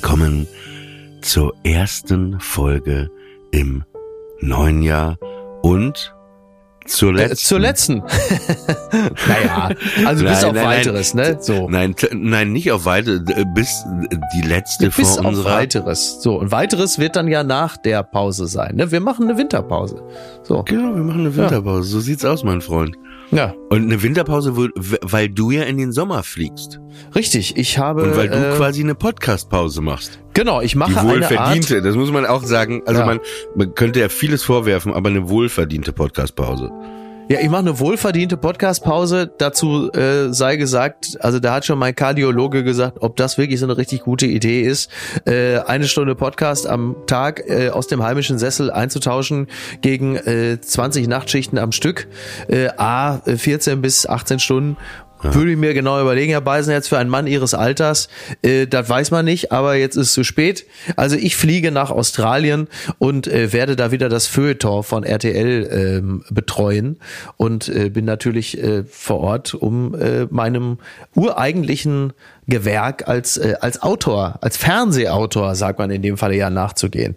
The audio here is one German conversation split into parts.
Willkommen zur ersten Folge im neuen Jahr und zur Äh, letzten. zur letzten. naja, also bis Nein, auf nein, weiteres, ne? So. Nein, nein, nicht auf weite, äh, bis die letzte Bis vor auf unserer. weiteres. So, und weiteres wird dann ja nach der Pause sein. Ne? Wir machen eine Winterpause. So. Genau, wir machen eine Winterpause. So sieht's aus, mein Freund. Ja, Und eine Winterpause, weil du ja in den Sommer fliegst. richtig. Ich habe. Und weil du äh, quasi eine Podcast-Pause machst. Genau, ich Die mache eine Art. wohlverdiente, das muss man auch sagen. Also Ja. man, man könnte ja vieles vorwerfen, aber eine wohlverdiente Podcast-Pause. Ja, ich mache eine wohlverdiente Podcast-Pause. Dazu äh, sei gesagt, also da hat schon mein Kardiologe gesagt, ob das wirklich so eine richtig gute Idee ist, äh, eine Stunde Podcast am Tag äh, aus dem heimischen Sessel einzutauschen gegen äh, 20 Nachtschichten am Stück, äh, a 14 bis 18 Stunden. Würde ich mir genau überlegen, Herr Beisenherz, für einen Mann Ihres Alters, äh, das weiß man nicht, aber jetzt ist es zu spät. Also ich fliege nach Australien und äh, werde da wieder das Feuilleton von RTL ähm, betreuen und äh, bin natürlich äh, vor Ort, um äh, meinem ureigentlichen Gewerk als, äh, als Autor, als Fernsehautor, sagt man in dem Falle ja, nachzugehen.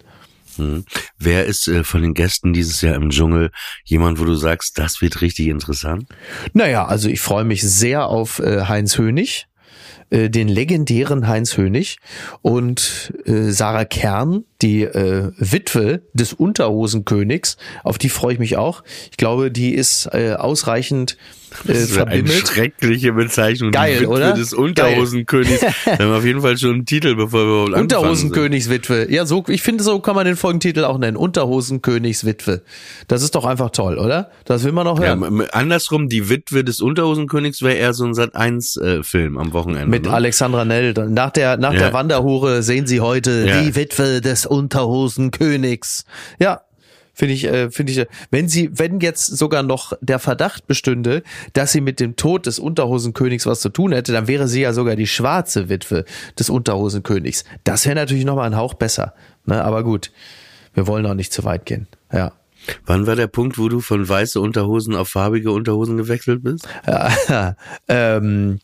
Hm. Wer ist äh, von den Gästen dieses Jahr im Dschungel jemand, wo du sagst, das wird richtig interessant? Naja, also ich freue mich sehr auf äh, Heinz Hönig, äh, den legendären Heinz Hönig und äh, Sarah Kern, die äh, Witwe des Unterhosenkönigs, auf die freue ich mich auch. Ich glaube, die ist äh, ausreichend äh, Das ist eine schreckliche Bezeichnung. Geil, oder? des Unterhosenkönigs. da haben wir auf jeden Fall schon einen Titel, bevor wir überhaupt anfangen. Unterhosenkönigswitwe. Ja, so, ich finde, so kann man den Folgentitel auch nennen. Unterhosenkönigswitwe. Das ist doch einfach toll, oder? Das will man noch Ja, hören. m- andersrum, die Witwe des Unterhosenkönigs wäre eher so ein Sat-1-Film am Wochenende. Mit ne? Alexandra Nell. Nach der, nach Ja. der Wanderhure sehen Sie heute Ja. die Witwe des Unterhosenkönigs. Ja. Finde ich, äh, finde ich, äh, wenn sie, wenn jetzt sogar noch der Verdacht bestünde, dass sie mit dem Tod des Unterhosenkönigs was zu tun hätte, dann wäre sie ja sogar die schwarze Witwe des Unterhosenkönigs. Das wäre natürlich nochmal ein Hauch besser. Ne? Aber gut, wir wollen auch nicht zu weit gehen. Ja. Wann war der Punkt, wo du von weiße Unterhosen auf farbige Unterhosen gewechselt bist? Ja, ähm,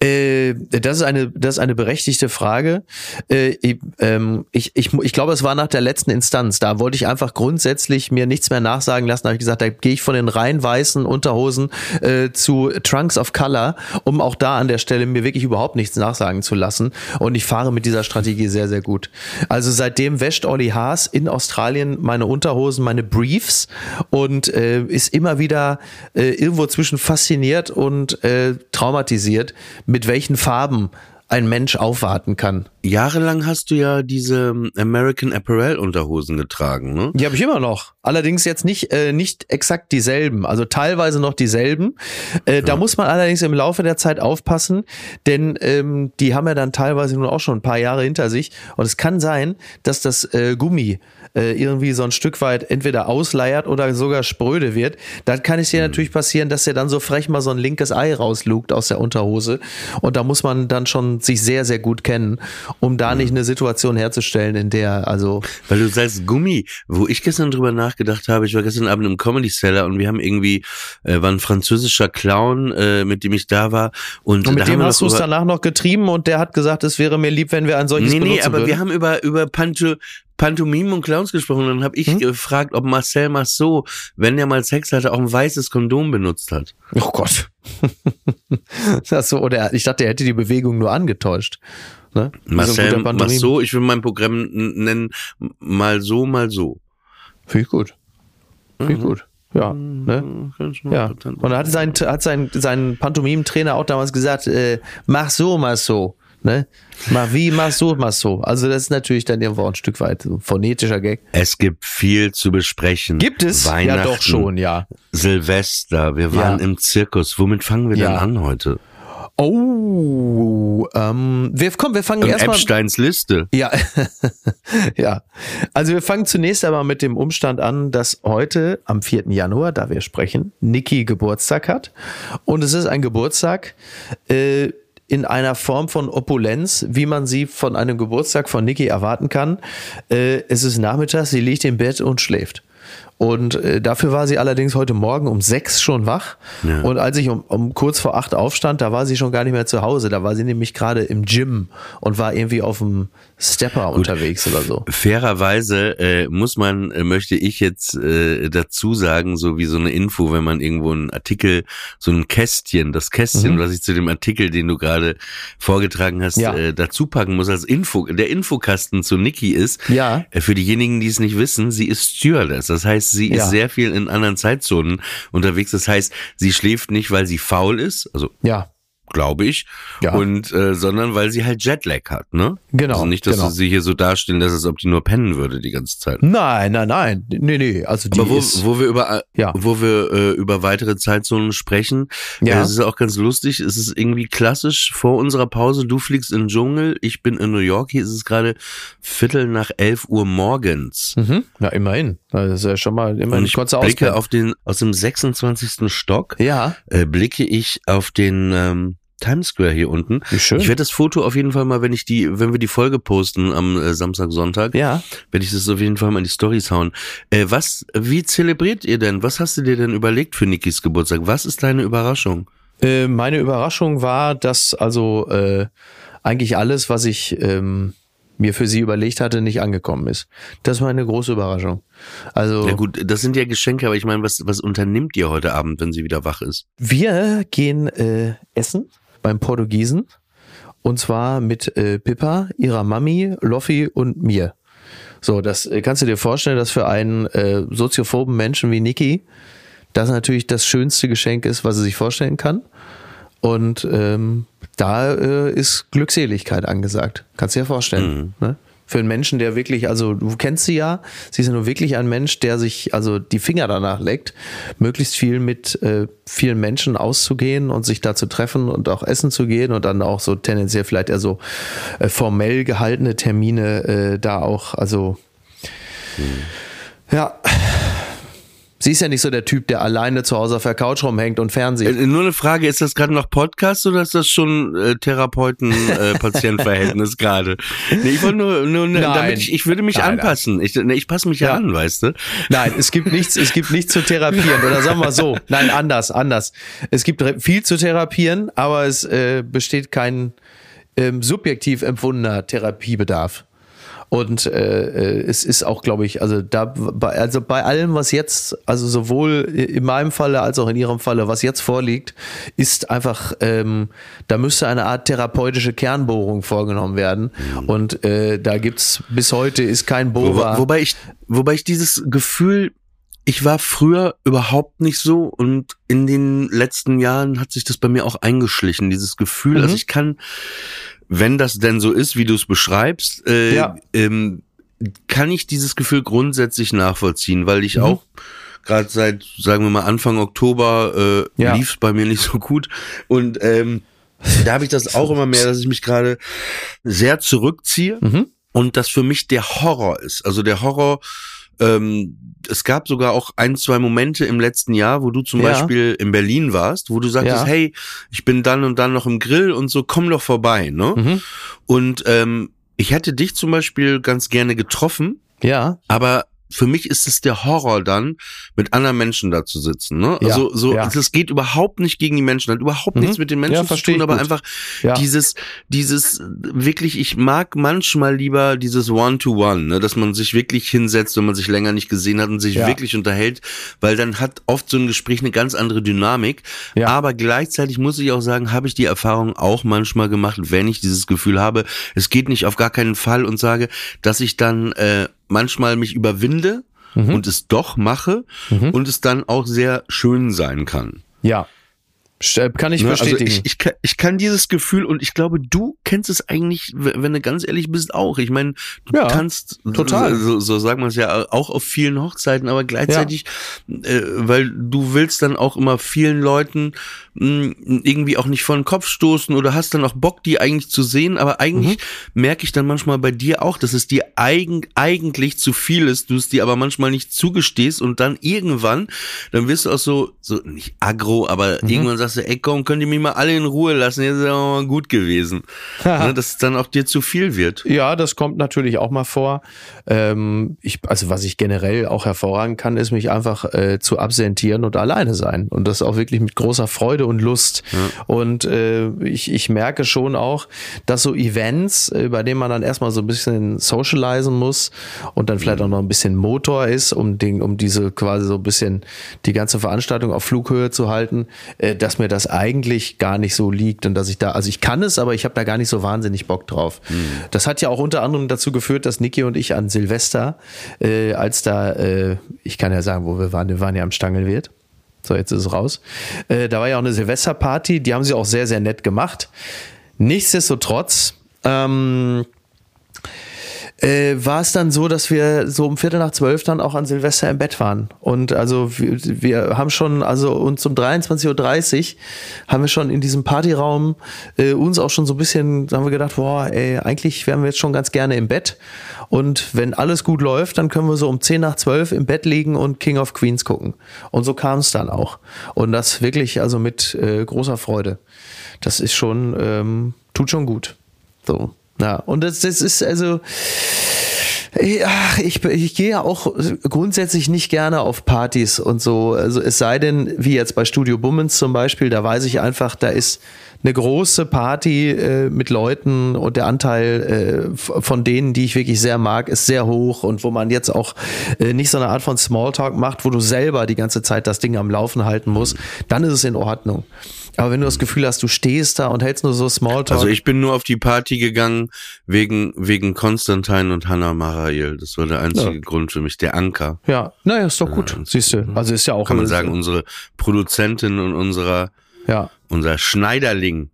äh, das ist eine, das ist eine berechtigte Frage. Äh, ich, ähm, ich, ich, ich glaube, es war nach der letzten Instanz. Da wollte ich einfach grundsätzlich mir nichts mehr nachsagen lassen. Da habe ich gesagt, da gehe ich von den rein weißen Unterhosen äh, zu Trunks of Color, um auch da an der Stelle mir wirklich überhaupt nichts nachsagen zu lassen. Und ich fahre mit dieser Strategie sehr, sehr gut. Also seitdem wäscht Olli Haas in Australien meine Unterhosen, meine Briefs und ist immer wieder irgendwo zwischen fasziniert und äh, traumatisiert, mit welchen Farben ein Mensch aufwarten kann. Jahrelang hast du ja diese ähm, American Apparel Unterhosen getragen, ne? Die habe ich immer noch. Allerdings jetzt nicht, äh, nicht exakt dieselben, also teilweise noch dieselben. Äh, Da muss man allerdings im Laufe der Zeit aufpassen, denn ähm, die haben ja dann teilweise nun auch schon ein paar Jahre hinter sich. Und es kann sein, dass das äh, Gummi äh, irgendwie so ein Stück weit entweder ausleiert oder sogar spröde wird, dann kann es dir natürlich passieren, dass er dann so frech mal so ein linkes Ei rauslugt aus der Unterhose. Und da muss man dann schon sich sehr, sehr gut kennen, um da nicht eine Situation herzustellen, in der, also. Weil du sagst Gummi, wo ich gestern drüber nachgedacht habe, ich war gestern Abend im Comedy Cellar und wir haben irgendwie, äh, war ein französischer Clown, äh, mit dem ich da war. Und, Und mit dem hast du es danach noch getrieben und der hat gesagt, es wäre mir lieb, wenn wir ein solches Nee, nee, aber würden. wir haben über, über Panto, Pantomimen und Clowns gesprochen. Dann habe ich Hm? gefragt, ob Marcel Marceau, wenn er mal Sex hatte, auch ein weißes Kondom benutzt hat. Oh Gott. das so, oder ich dachte, er hätte die Bewegung nur angetäuscht. Ne? Marcel. Marceau, ich will mein Programm nennen, mal so, mal so. Finde ich gut. Finde ich Mhm. gut. Ja. Ne? Ja. Und da hat sein, hat sein, sein Pantomim-Trainer auch damals gesagt, äh, mach so, mach so. Ne? Mach wie, mach so, mach so. Also das ist natürlich dann irgendwo ein Stück weit so ein phonetischer Gag. Es gibt viel zu besprechen. Gibt es? Ja, Weihnachten, doch schon, ja. Silvester, wir waren Ja. im Zirkus. Womit fangen wir Ja. denn an heute? Oh, ähm, wir, komm, wir fangen erstmal. Epsteins Liste. Ja, ja. Also wir fangen zunächst aber mit dem Umstand an, dass heute am 4. Januar, da wir sprechen, Niki Geburtstag hat. Und es ist ein Geburtstag äh, in einer Form von Opulenz, wie man sie von einem Geburtstag von Niki erwarten kann. Äh, es ist nachmittags, sie liegt im Bett und schläft. Und äh, dafür war sie allerdings heute Morgen um sechs schon wach. Ja. Und als ich um, um kurz vor acht aufstand, da war sie schon gar nicht mehr zu Hause. Da war sie nämlich gerade im Gym und war irgendwie auf dem Stepper unterwegs oder so. Fairerweise äh, muss man, äh, möchte ich jetzt äh, dazu sagen, so wie so eine Info, wenn man irgendwo einen Artikel, so ein Kästchen, das Kästchen, Mhm. was ich zu dem Artikel, den du gerade vorgetragen hast, Ja. äh, dazu packen muss als Info. Der Infokasten zu Niki ist, Ja. äh, für diejenigen, die es nicht wissen, sie ist Stewardess. Das heißt, sie Ja. ist sehr viel in anderen Zeitzonen unterwegs. Das heißt, sie schläft nicht, weil sie faul ist, also Ja, glaube ich, Ja. und äh, sondern weil sie halt Jetlag hat, ne? Genau, Also nicht, dass genau. sie hier so dastehen lässt, als ob die nur pennen würde die ganze Zeit. Nein, nein, nein. Nee, nee. Also die Aber wo, ist. wo wir über Ja. wo wir äh, über weitere Zeitzonen sprechen, Ja. ja. es ist auch ganz lustig. Es ist irgendwie klassisch vor unserer Pause. Du fliegst in den Dschungel, ich bin in New York. Hier ist es gerade Viertel nach elf Uhr morgens. Mhm. Ja, immerhin. Das ist ja schon mal Und immerhin ich kurzer blicke auf den aus dem 26. Stock Ja, äh, blicke ich auf den ähm, Times Square hier unten. schön. Ich werde das Foto auf jeden Fall mal, wenn ich die, wenn wir die Folge posten am äh, Samstag, Sonntag, ja. werde ich das auf jeden Fall mal in die Stories hauen. Äh, was, wie zelebriert ihr denn? Was hast du dir denn überlegt für Nikis Geburtstag? Was ist deine Überraschung? Äh, meine Überraschung war, dass also äh, eigentlich alles, was ich ähm, mir für sie überlegt hatte, nicht angekommen ist. Das war eine große Überraschung. Also Ja gut, das sind ja Geschenke, aber ich meine, was, was unternimmt ihr heute Abend, wenn sie wieder wach ist? wir gehen äh, essen beim Portugiesen und zwar mit äh, Pippa, ihrer Mami, Loffi und mir. So, das äh, kannst du dir vorstellen, dass für einen äh, soziophoben Menschen wie Niki das natürlich das schönste Geschenk ist, was er sich vorstellen kann. Und ähm, da äh, ist Glückseligkeit angesagt. Kannst du dir vorstellen. Ne? Für einen Menschen, der wirklich, also du kennst sie ja, sie ist ja nur wirklich ein Mensch, der sich also die Finger danach leckt, möglichst viel mit äh, vielen Menschen auszugehen und sich da zu treffen und auch essen zu gehen und dann auch so tendenziell vielleicht eher so äh, formell gehaltene Termine äh, da auch, also ja. Sie ist ja nicht so der Typ, der alleine zu Hause auf der Couch rumhängt und Fernsehen. Äh, nur eine Frage, ist das gerade noch Podcast oder ist das schon äh, Therapeuten-Patient-Verhältnis gerade? Nee, ich wollte nur, nur Nein. damit ich, ich würde mich Nein, anpassen. Ich, nee, ich passe mich ja, Ja. an, weißt du? Nein, es gibt nichts, es gibt nichts zu therapieren. Oder sagen wir so. Nein, anders, anders. Es gibt viel zu therapieren, aber es äh, besteht kein ähm, subjektiv empfundener Therapiebedarf. Und äh, äh, es ist auch, glaube ich, also da bei, also bei allem, was jetzt, also sowohl in meinem Falle als auch in Ihrem Falle, was jetzt vorliegt, ist einfach, ähm, da müsste eine Art therapeutische Kernbohrung vorgenommen werden. Und äh, da gibt's bis heute ist kein Bohrer. Wo, wobei ich, wobei ich dieses Gefühl, ich war früher überhaupt nicht so und in den letzten Jahren hat sich das bei mir auch eingeschlichen, dieses Gefühl, Mhm. also ich kann, wenn das denn so ist, wie du es beschreibst, äh, Ja. ähm, kann ich dieses Gefühl grundsätzlich nachvollziehen, weil ich Mhm. auch gerade seit, sagen wir mal, Anfang Oktober äh, Ja. lief es bei mir nicht so gut und ähm, da habe ich das auch immer mehr, dass ich mich gerade sehr zurückziehe Mhm. und das für mich der Horror ist. Also der Horror, ähm, es gab sogar auch ein, zwei Momente im letzten Jahr, wo du zum Ja. Beispiel in Berlin warst, wo du sagtest, Ja. hey, ich bin dann und dann noch im Grill und so, komm doch vorbei, ne? Mhm. Und ähm, ich hätte dich zum Beispiel ganz gerne getroffen, Ja, aber für mich ist es der Horror dann, mit anderen Menschen da zu sitzen. Ne? Ja, Also so, ja. das geht überhaupt nicht gegen die Menschen, hat überhaupt Mhm. nichts mit den Menschen Ja, zu tun, aber gut. einfach dieses, dieses wirklich, ich mag manchmal lieber dieses One-to-One, ne? dass man sich wirklich hinsetzt, wenn man sich länger nicht gesehen hat und sich wirklich unterhält, weil dann hat oft so ein Gespräch eine ganz andere Dynamik. Aber gleichzeitig muss ich auch sagen, habe ich die Erfahrung auch manchmal gemacht, wenn ich dieses Gefühl habe, es geht nicht auf gar keinen Fall und sage, dass ich dann äh, manchmal mich überwinde Mhm. und es doch mache und es dann auch sehr schön sein kann. ja. Kann ich Ne, also bestätigen. ich, ich, kann, ich kann dieses Gefühl und ich glaube, du kennst es eigentlich, wenn du ganz ehrlich bist, auch. Ich meine, du Ja, tanzt, total. so, so sagt man es ja, auch auf vielen Hochzeiten, aber gleichzeitig, äh, weil du willst dann auch immer vielen Leuten irgendwie auch nicht vor den Kopf stoßen oder hast dann auch Bock, die eigentlich zu sehen, aber eigentlich Mhm. merke ich dann manchmal bei dir auch, dass es dir eigen, eigentlich zu viel ist, du es dir aber manchmal nicht zugestehst und dann irgendwann, dann wirst du auch so, so nicht aggro, aber Mhm. irgendwann sagst du, ey komm, könnt ihr mich mal alle in Ruhe lassen, jetzt ist aber mal gut gewesen. ne, dass es dann auch dir zu viel wird. Ja, das kommt natürlich auch mal vor. Ähm, ich, also was ich generell auch hervorragen kann, ist mich einfach äh, zu absentieren und alleine sein. Und das auch wirklich mit großer Freude und Lust. Und äh, ich, ich merke schon auch, dass so Events, äh, bei denen man dann erstmal so ein bisschen socialisen muss und dann vielleicht auch noch ein bisschen Motor ist, um, den, um diese quasi so ein bisschen die ganze Veranstaltung auf Flughöhe zu halten, äh, dass mir das eigentlich gar nicht so liegt und dass ich da, also ich kann es, aber ich habe da gar nicht so wahnsinnig Bock drauf. Das hat ja auch unter anderem dazu geführt, dass Niki und ich an Silvester, äh, als da, äh, ich kann ja sagen, wo wir waren, wir waren ja am Stangelwirt. So, jetzt ist es raus. Äh, da war ja auch eine Silvesterparty, die haben sie auch sehr, sehr nett gemacht. Nichtsdestotrotz, ähm, äh, war es dann so, dass wir so um Viertel nach zwölf dann auch an Silvester im Bett waren. Und also wir, wir haben schon, also uns um 23.30 Uhr haben wir schon in diesem Partyraum äh, uns auch schon so ein bisschen, haben wir gedacht, boah, ey, eigentlich wären wir jetzt schon ganz gerne im Bett. Und wenn alles gut läuft, dann können wir so um 10 nach 12 im Bett liegen und King of Queens gucken. Und so kam es dann auch. Und das wirklich also mit äh, großer Freude. Das ist schon, ähm, tut schon gut. So. Ja, und das, das ist also, ja, ich, ich gehe ja auch grundsätzlich nicht gerne auf Partys und so. Also es sei denn, wie jetzt bei Studio Bummens zum Beispiel, da weiß ich einfach, da ist eine große Party äh, mit Leuten und der Anteil äh, von denen, die ich wirklich sehr mag, ist sehr hoch und wo man jetzt auch äh, nicht so eine Art von Smalltalk macht, wo du selber die ganze Zeit das Ding am Laufen halten musst, dann ist es in Ordnung. Aber wenn du das Gefühl hast, du stehst da und hältst nur so Smalltalk. Also ich bin nur auf die Party gegangen wegen, wegen Konstantin und Hannah Marail. Das war der einzige Ja. Grund für mich, der Anker. ja, naja, ist doch gut. Siehst du. Also ist ja auch Kann man sagen, unsere Produzentin und unserer, Ja. unser Schneiderling.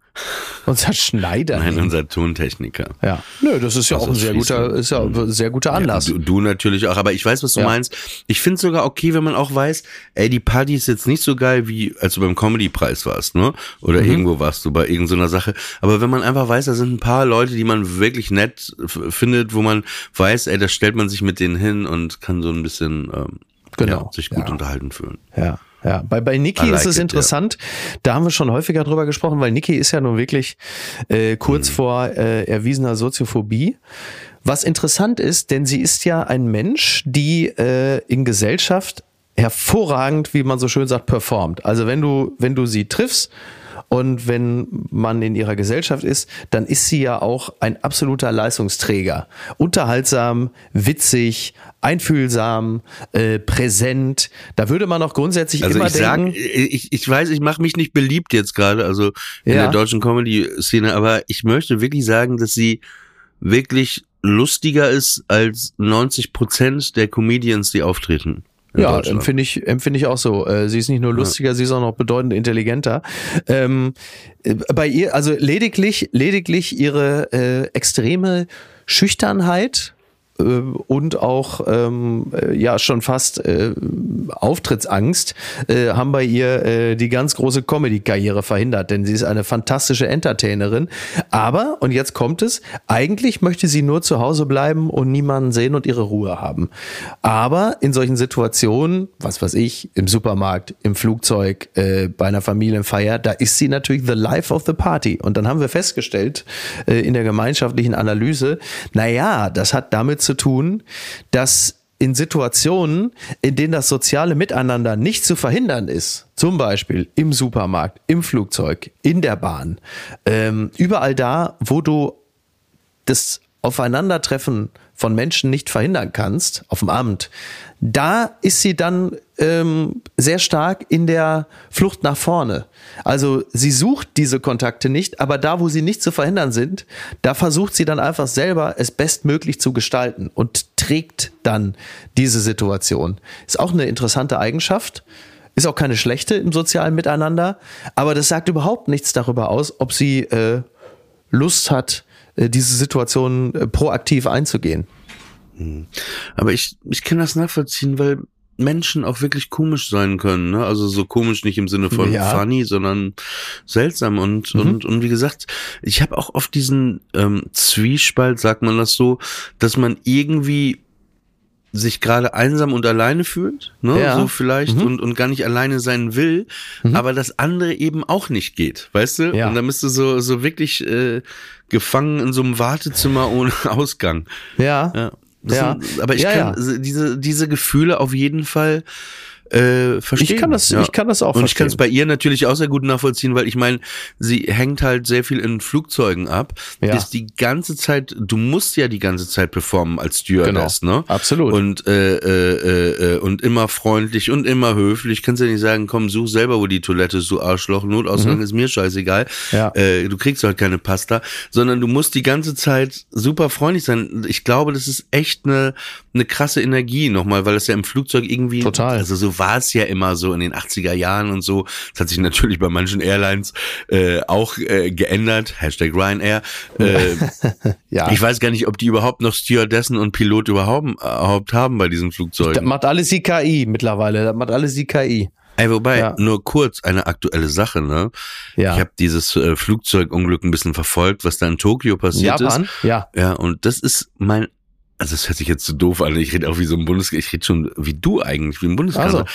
Unser Schneider. Nein, unser Tontechniker. ja. Nö, das ist ja Also auch ein sehr guter, ist ja ein sehr guter Anlass. Ja, du, du natürlich auch, aber ich weiß, was du Ja. meinst. Ich finde sogar okay, wenn man auch weiß, ey, die Party ist jetzt nicht so geil, wie als du beim Comedy-Preis warst, ne? Oder Mhm. irgendwo warst du bei irgendeiner Sache. Aber wenn man einfach weiß, da sind ein paar Leute, die man wirklich nett findet, wo man weiß, ey, da stellt man sich mit denen hin und kann so ein bisschen ähm, Genau. ja, sich gut unterhalten fühlen. Ja. Ja, bei, bei Niki like ist es it, interessant. Da haben wir schon häufiger drüber gesprochen, weil Niki ist ja nun wirklich äh, kurz vor äh, erwiesener Soziophobie. Was interessant ist, denn sie ist ja ein Mensch, die äh, in Gesellschaft hervorragend, wie man so schön sagt, performt. Also wenn du, wenn du sie triffst und wenn man in ihrer Gesellschaft ist, dann ist sie ja auch ein absoluter Leistungsträger. Unterhaltsam, witzig, einfühlsam, äh, präsent. Da würde man auch grundsätzlich Also immer ich sag, denken, ich, ich weiß, ich mache mich nicht beliebt jetzt gerade, also in Ja. der deutschen Comedy-Szene, aber ich möchte wirklich sagen, dass sie wirklich lustiger ist als 90 Prozent der Comedians, die auftreten. Ja, empfinde ich, empfinde ich auch so. Äh, sie ist nicht nur lustiger, sie ist auch noch bedeutend intelligenter. Ähm, äh, bei ihr, also lediglich, lediglich ihre äh, extreme Schüchternheit äh, und auch ähm, äh, ja schon fast äh, Auftrittsangst äh, haben bei ihr äh, die ganz große Comedy-Karriere verhindert, denn sie ist eine fantastische Entertainerin. Aber, und jetzt kommt es, eigentlich möchte sie nur zu Hause bleiben und niemanden sehen und ihre Ruhe haben. Aber in solchen Situationen, was weiß ich, im Supermarkt, im Flugzeug, äh, bei einer Familienfeier, da ist sie natürlich the life of the party. Und dann haben wir festgestellt äh, in der gemeinschaftlichen Analyse, naja, das hat damit zu tun, dass in Situationen, in denen das soziale Miteinander nicht zu verhindern ist, zum Beispiel im Supermarkt, im Flugzeug, in der Bahn, ähm, überall da, wo du das Aufeinandertreffen von Menschen nicht verhindern kannst, auf dem Amt, da ist sie dann ähm, sehr stark in der Flucht nach vorne. Also sie sucht diese Kontakte nicht, aber da, wo sie nicht zu verhindern sind, da versucht sie dann einfach selber es bestmöglich zu gestalten und trägt dann diese Situation. Ist auch eine interessante Eigenschaft. Ist auch keine schlechte im sozialen Miteinander, aber das sagt überhaupt nichts darüber aus, ob sie äh, Lust hat, diese Situation äh, proaktiv einzugehen. Hm. Aber ich, ich kann das nachvollziehen, weil Menschen auch wirklich komisch sein können. Ne? Also so komisch nicht im Sinne von ja. funny, sondern seltsam. Und, mhm. und, und wie gesagt, ich habe auch oft diesen ähm, Zwiespalt, sagt man das so, dass man irgendwie sich gerade einsam und alleine fühlt, ne, ja. so vielleicht mhm. und und gar nicht alleine sein will, mhm. aber das andere eben auch nicht geht, weißt du? Ja. Und da bist du so so wirklich äh, gefangen in so einem Wartezimmer ohne Ausgang. Ja. ja. ja. Sind, aber ich ja, kann diese diese Gefühle auf jeden Fall äh, verstehen. Ich kann das, ja. ich kann das auch Und ich kann es bei ihr natürlich auch sehr gut nachvollziehen, weil ich meine, sie hängt halt sehr viel in Flugzeugen ab. Ja. Ist die ganze Zeit, du musst ja die ganze Zeit performen als Stewardess, genau. ne? Absolut. Und äh, äh, äh, äh, und immer freundlich und immer höflich. Kannst ja nicht sagen, komm, such selber, wo die Toilette ist, du Arschloch. Notausgang mhm. ist mir scheißegal. Ja. Äh, du kriegst halt keine Pasta, sondern du musst die ganze Zeit super freundlich sein. Ich glaube, das ist echt eine eine krasse Energie nochmal, weil es ja im Flugzeug irgendwie total also so war es ja immer so in den 80er Jahren und so. Das hat sich natürlich bei manchen Airlines äh, auch äh, geändert. Hashtag Ryanair. Äh, ja. Ich weiß gar nicht, ob die überhaupt noch Stewardessen und Pilot überhaupt, überhaupt haben bei diesen Flugzeugen. Das macht alles die KI mittlerweile. Das macht alles die KI. Ey, wobei, ja. nur kurz eine aktuelle Sache, ne? Ja. Ich habe dieses äh, Flugzeugunglück ein bisschen verfolgt, was da in Tokio passiert Japan? ist. Ja. Ja, und das ist mein also das hört sich jetzt zu so doof an, ich rede auch wie so ein Bundes, ich rede schon wie du eigentlich, wie ein Bundeskanzler. Also.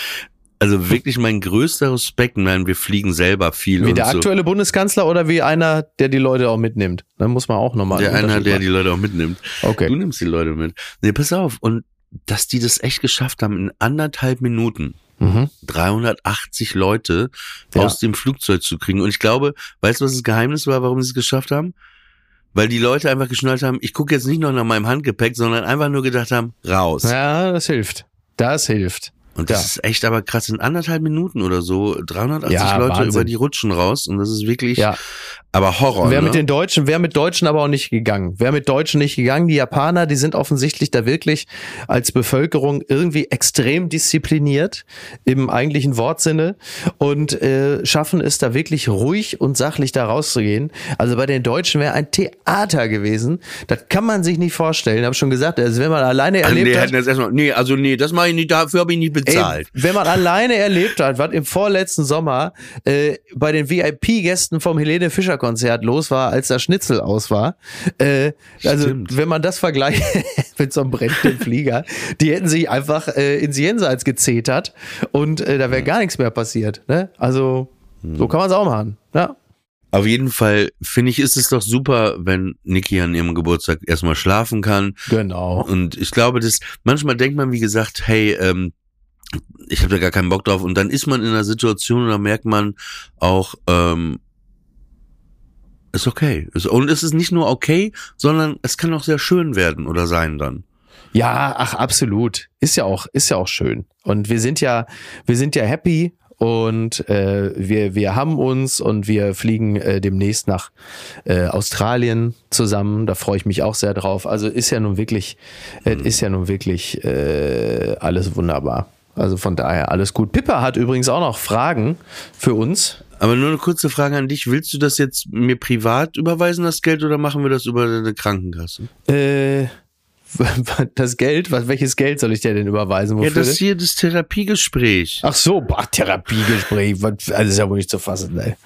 Also wirklich mein größter Respekt. Nein, wir fliegen selber viel. Wie der so. aktuelle Bundeskanzler oder wie einer, der die Leute auch mitnimmt? Dann muss man auch nochmal. Der einer, der die Leute auch mitnimmt. Okay. Du nimmst die Leute mit. Nee, pass auf. Und dass die das echt geschafft haben, in anderthalb Minuten mhm. 380 Leute ja. aus dem Flugzeug zu kriegen. Und ich glaube, weißt du, was das Geheimnis war, warum sie es geschafft haben? Weil die Leute einfach geschnallt haben, ich gucke jetzt nicht noch nach meinem Handgepäck, sondern einfach nur gedacht haben, raus. Ja, das hilft. Das hilft. Und das ja. ist echt aber krass, in anderthalb Minuten oder so, 380 ja, Leute Wahnsinn. über die Rutschen raus und das ist wirklich, ja. aber Horror. Wer ne? mit den Deutschen, wer mit Deutschen aber auch nicht gegangen. Wer mit Deutschen nicht gegangen, die Japaner, die sind offensichtlich da wirklich als Bevölkerung irgendwie extrem diszipliniert im eigentlichen Wortsinne und äh, schaffen es da wirklich ruhig und sachlich da rauszugehen. Also bei den Deutschen wäre ein Theater gewesen. Das kann man sich nicht vorstellen. Habe schon gesagt, also wenn man alleine erlebt also, nee, hat. Das erstmal, nee, also nee, das mache ich nicht, dafür habe ich nicht bezahlt. Ey, wenn man alleine erlebt hat, was im vorletzten Sommer äh, bei den VIP-Gästen vom Helene Fischer Konzert los war, als der Schnitzel aus war. Äh, also wenn man das vergleicht mit so einem brennenden Flieger, die hätten sich einfach äh, ins Jenseits gezetert und äh, da wäre gar nichts mehr passiert. Ne? Also so kann man es auch machen. Ja. Auf jeden Fall finde ich, ist es doch super, wenn Niki an ihrem Geburtstag erstmal schlafen kann. Genau. Und ich glaube, das manchmal denkt man, wie gesagt, hey, ähm, ich habe da gar keinen Bock drauf. Und dann ist man in einer Situation und da merkt man auch, ähm, ist okay. Und es ist nicht nur okay, sondern es kann auch sehr schön werden oder sein dann. Ja, ach, absolut. Ist ja auch, ist ja auch schön. Und wir sind ja, wir sind ja happy und äh, wir, wir haben uns und wir fliegen äh, demnächst nach äh, Australien zusammen. Da freue ich mich auch sehr drauf. Also ist ja nun wirklich, äh, ist ja nun wirklich äh, alles wunderbar. Also von daher alles gut. Pippa hat übrigens auch noch Fragen für uns. Aber nur eine kurze Frage an dich. Willst du das jetzt mir privat überweisen, das Geld, oder machen wir das über eine Krankenkasse? Äh, das Geld, was, welches Geld soll ich dir denn überweisen? Wofür ja, das hier das Therapiegespräch. Ach so, boah, Therapiegespräch, was, also ist ja wohl nicht zu fassen, ey.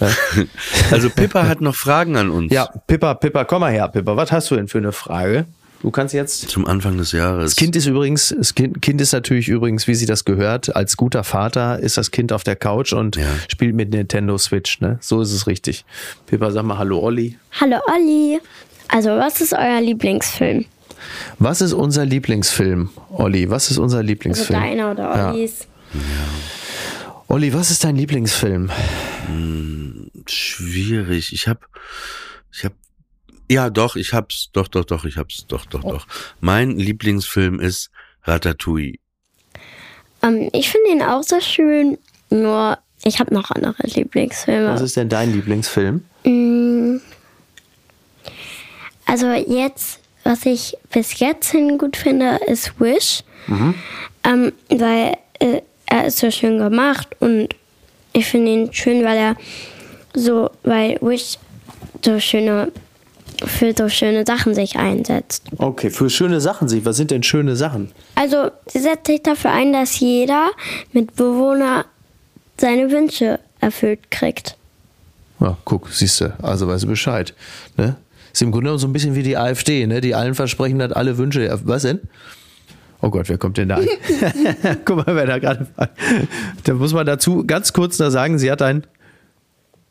Ja. Also Pippa hat noch Fragen an uns. Ja, Pippa, Pippa, komm mal her, Pippa. Was hast du denn für eine Frage? Du kannst jetzt. Zum Anfang des Jahres. Das Kind ist übrigens, das Kind, kind ist natürlich übrigens, wie sie das gehört, als guter Vater ist das Kind auf der Couch und ja. spielt mit Nintendo Switch, ne? So ist es richtig. Pippa, sag mal Hallo Olli. Hallo Olli. Also, was ist euer Lieblingsfilm? Was ist unser Lieblingsfilm, Olli? Was ist unser Lieblingsfilm? Also deiner oder Ollis? Ja. Olli, was ist dein Lieblingsfilm? Hm, schwierig. Ich habe ich habe ja, doch, ich hab's, doch, doch, doch, ich hab's, doch, doch, oh. doch. Mein Lieblingsfilm ist Ratatouille. Ähm, ich finde ihn auch sehr schön, nur ich habe noch andere Lieblingsfilme. Was ist denn dein Lieblingsfilm? Mm. Also jetzt, was ich bis jetzt hin gut finde, ist Wish. Mhm. Ähm, weil äh, er ist so schön gemacht und ich finde ihn schön, weil er so, weil Wish so schöne für so schöne Sachen sich einsetzt. Okay, für schöne Sachen sich. Was sind denn schöne Sachen? Also, sie setzt sich dafür ein, dass jeder Mitbewohner seine Wünsche erfüllt kriegt. Ja, guck, siehst du, also weißt du Bescheid. Ne? Ist im Grunde so ein bisschen wie die AfD, ne? die allen versprechen hat, alle Wünsche. Was denn? Oh Gott, wer kommt denn da? Guck mal, wer da gerade. Da muss man dazu ganz kurz da sagen, sie hat ein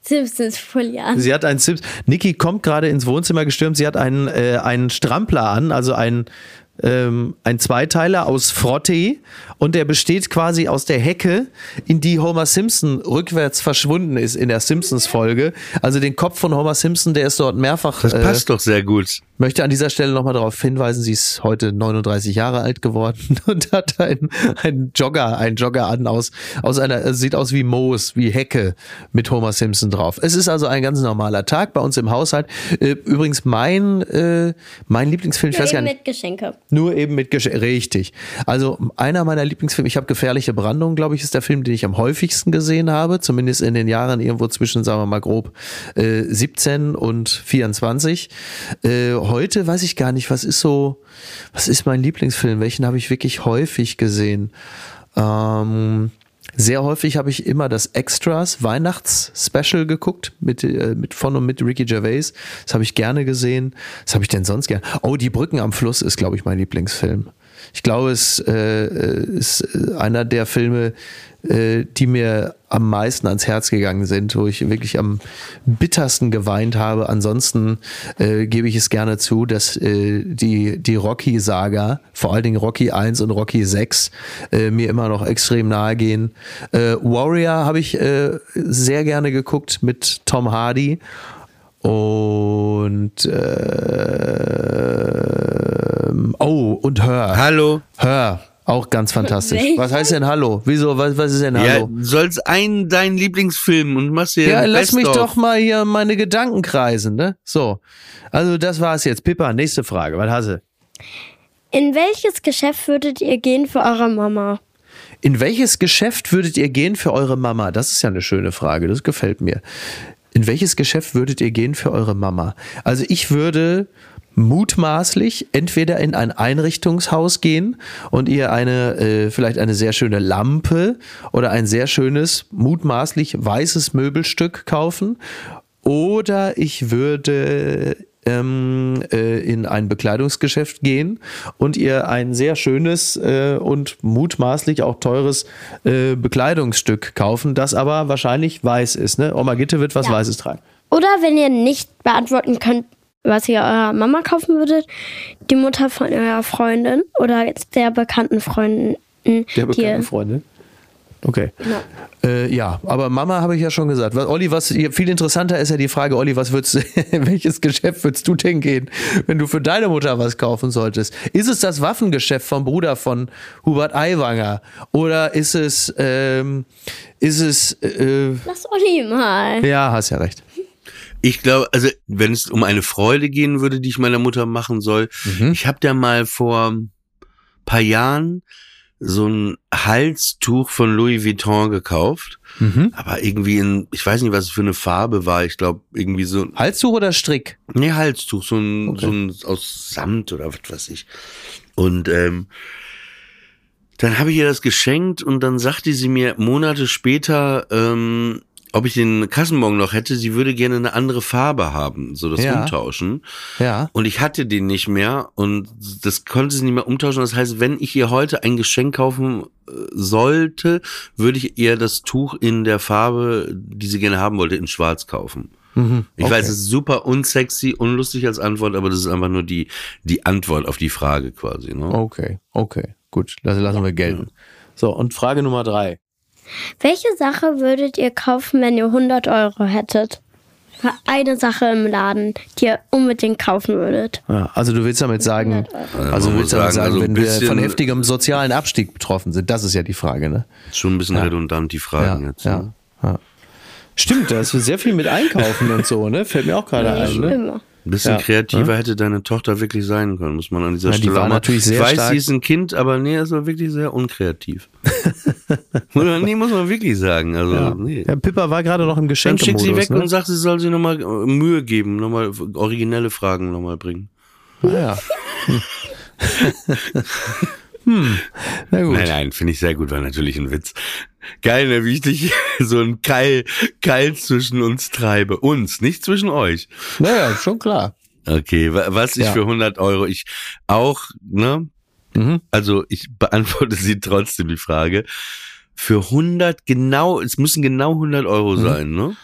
Simpsons-Pulli an. Sie hat einen Simpsons. Niki kommt gerade ins Wohnzimmer gestürmt. Sie hat einen, äh, einen Strampler an, also einen ähm, ein Zweiteiler aus Frottee und der besteht quasi aus der Hecke, in die Homer Simpson rückwärts verschwunden ist in der Simpsons-Folge. Also den Kopf von Homer Simpson, der ist dort mehrfach. Das passt äh, doch sehr gut. Möchte an dieser Stelle nochmal darauf hinweisen, sie ist heute 39 Jahre alt geworden und hat einen, einen Jogger, einen Jogger an aus, aus einer, sieht aus wie Moos, wie Hecke mit Homer Simpson drauf. Es ist also ein ganz normaler Tag bei uns im Haushalt. Äh, übrigens mein, äh, mein Lieblingsfilm, ich weiß gar nicht. Mit Geschenke. Nur eben mit Geschenke. Richtig. Also einer meiner Lieblingsfilme, ich habe Gefährliche Brandung, glaube ich, ist der Film, den ich am häufigsten gesehen habe, zumindest in den Jahren irgendwo zwischen, sagen wir mal grob, äh, 17 und 24. Äh, heute weiß ich gar nicht, was ist so, was ist mein Lieblingsfilm? Welchen habe ich wirklich häufig gesehen? Ähm, sehr häufig habe ich immer das Extras Weihnachts-Special geguckt mit, äh, mit von und mit Ricky Gervais. Das habe ich gerne gesehen. Was habe ich denn sonst gerne? Oh, die Brücken am Fluss ist, glaube ich, mein Lieblingsfilm. Ich glaube, es äh, ist einer der Filme, äh, die mir am meisten ans Herz gegangen sind, wo ich wirklich am bittersten geweint habe. Ansonsten äh, gebe ich es gerne zu, dass äh, die, die Rocky-Saga, vor allen Dingen Rocky 1 und Rocky 6, äh, mir immer noch extrem nahe gehen. Äh, Warrior habe ich äh, sehr gerne geguckt mit Tom Hardy. Und äh, oh, und Hör. Hallo. Hör. Auch ganz fantastisch. Was heißt denn Hallo? Wieso? Was, was ist denn Hallo? Ja, soll's einen deinen Lieblingsfilm und machst dir Ja, lass mich doch mal hier meine Gedanken kreisen, ne? So. Also, das war's jetzt. Pippa, nächste Frage. Was hast du? In welches Geschäft würdet ihr gehen für eure Mama? In welches Geschäft würdet ihr gehen für eure Mama? Das ist ja eine schöne Frage. Das gefällt mir. In welches Geschäft würdet ihr gehen für eure Mama? Also, ich würde mutmaßlich entweder in ein Einrichtungshaus gehen und ihr eine äh, vielleicht eine sehr schöne Lampe oder ein sehr schönes mutmaßlich weißes Möbelstück kaufen oder ich würde ähm, äh, in ein Bekleidungsgeschäft gehen und ihr ein sehr schönes äh, und mutmaßlich auch teures äh, Bekleidungsstück kaufen, das aber wahrscheinlich weiß ist. Ne? Oma Gitte wird was ja. Weißes tragen. Oder wenn ihr nicht beantworten könnt, was ihr eurer Mama kaufen würdet, die Mutter von eurer Freundin oder der bekannten Freundin. Der bekannten Freundin? Okay. Ja. Äh, ja, aber Mama habe ich ja schon gesagt. Olli, was viel interessanter ist ja die Frage, Olli, was würdest welches Geschäft würdest du denn gehen, wenn du für deine Mutter was kaufen solltest? Ist es das Waffengeschäft vom Bruder von Hubert Aiwanger? Oder ist es, ähm, ist es, äh, Lass Olli mal. Ja, hast ja recht. Ich glaube, also wenn es um eine Freude gehen würde, die ich meiner Mutter machen soll, mhm. ich habe da mal vor paar Jahren so ein Halstuch von Louis Vuitton gekauft. Mhm. Aber irgendwie in, ich weiß nicht, was es für eine Farbe war. Ich glaube, irgendwie so ein Halstuch oder Strick? Nee, Halstuch, so ein, Okay. so ein aus Samt oder was weiß ich. Und ähm, dann habe ich ihr das geschenkt und dann sagte sie mir Monate später, ähm, ob ich den Kassenbon noch hätte, sie würde gerne eine andere Farbe haben, so das Ja. Umtauschen. Ja. Und ich hatte den nicht mehr und das konnte sie nicht mehr umtauschen. Das heißt, wenn ich ihr heute ein Geschenk kaufen äh, sollte, würde ich ihr das Tuch in der Farbe, die sie gerne haben wollte, in Schwarz kaufen. Mhm. Ich Okay. weiß, es ist super unsexy, unlustig als Antwort, aber das ist einfach nur die, die Antwort auf die Frage quasi. Ne? Okay, okay, gut, das lassen wir gelten. So, und Frage Nummer drei. Welche Sache würdet ihr kaufen, wenn ihr 100 Euro hättet? Eine Sache im Laden, die ihr unbedingt kaufen würdet. Ja, also du willst damit sagen, also du willst damit sagen, sagen, also wenn wir von heftigem sozialen Abstieg betroffen sind, das ist ja die Frage, ne? Schon ein bisschen redundant, die Fragen Ja, jetzt. ja, ne? ja. Stimmt, da ist sehr viel mit Einkaufen und so, ne? Fällt mir auch gerade ein, ne? Immer. Ein bisschen Ja. kreativer hätte deine Tochter wirklich sein können, muss man an dieser Ja, die Stelle war auch mal. natürlich sehr ich weiß, stark- sie ist ein Kind, aber nee, es war wirklich sehr unkreativ. Oder nee, muss man wirklich sagen. Also, Ja. nee. ja, Pippa war gerade noch im Dann schick Geschenkemodus, sie weg ne? und sag, sie soll sich nochmal Mühe geben, nochmal originelle Fragen nochmal bringen. Naja. hm. Na gut. Nein, nein, finde ich sehr gut, war natürlich ein Witz. Geil, ne, wie ich dich so ein Keil, Keil zwischen uns treibe. Uns, nicht zwischen euch. Naja, schon klar. Okay, wa- was ich Ja. für 100 Euro, ich auch, ne? Mhm. Also ich beantworte sie trotzdem die Frage. Für 100 genau, es müssen genau 100 Mhm. Euro sein, ne?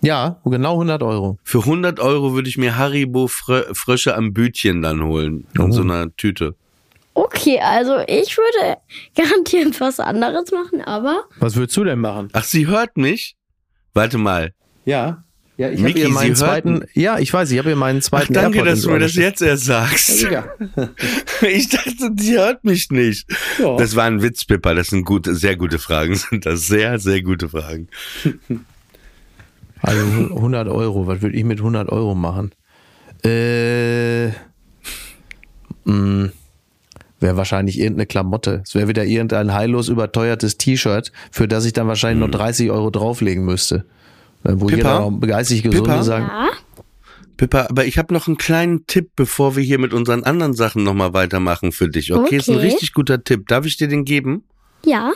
Ja, genau 100 Euro. Für 100 Euro würde ich mir Haribo Frö Frösche am Bütchen dann holen. In Oh. so einer Tüte. Okay, also ich würde garantiert was anderes machen, aber Was würdest du denn machen? Ach, sie hört mich? Warte mal. Ja. Ja, ich habe ihr meinen zweiten. Ja, ich weiß, ich habe ihr meinen Ach, zweiten danke, AirPod dass du mir das jetzt erst sagst. Ja. Ich dachte, sie hört mich nicht. Ja. Das war ein Witz, Pippa. Das sind gute, sehr gute Fragen. Sind das sehr, sehr gute Fragen. Also 100 Euro, was würde ich mit 100 Euro machen? Äh, mh, wäre wahrscheinlich irgendeine Klamotte. Es wäre wieder irgendein heillos überteuertes T-Shirt, für das ich dann wahrscheinlich noch 30 Euro drauflegen müsste. Äh, Wo Pippa? jeder geistig gesunde Pippa? sagen. ja. Pippa, aber ich habe noch einen kleinen Tipp, bevor wir hier mit unseren anderen Sachen nochmal weitermachen für dich. Okay, ist ein Okay. richtig guter Tipp. Darf ich dir den geben? Ja.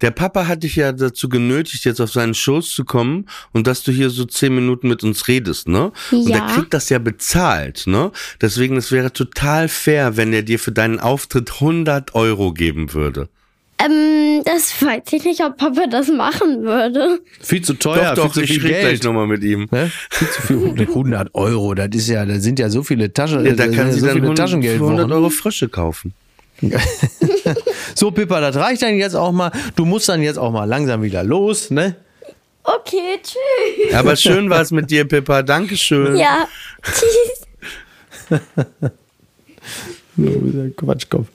Der Papa hat dich ja dazu genötigt, jetzt auf seinen Schoß zu kommen und dass du hier so zehn Minuten mit uns redest, ne? Und Ja. er kriegt das ja bezahlt, ne? Deswegen, es wäre total fair, wenn er dir für deinen Auftritt 100 Euro geben würde. Ähm, das weiß ich nicht, ob Papa das machen würde. Viel zu teuer, doch, doch, viel zu ich viel rede gleich Geld. nochmal mit ihm. Ne? Viel zu viel. 100 Euro, das ist ja, da sind ja so viele Taschen, Ja, da kann ja sie so dann viele 100, Taschengeld. für 100 Euro Frösche kaufen. So, Pippa, das reicht dann jetzt auch mal. Du musst dann jetzt auch mal langsam wieder los, ne? Okay, tschüss. Aber schön war es mit dir, Pippa. Dankeschön. Ja, tschüss. Du bist ein Quatschkopf.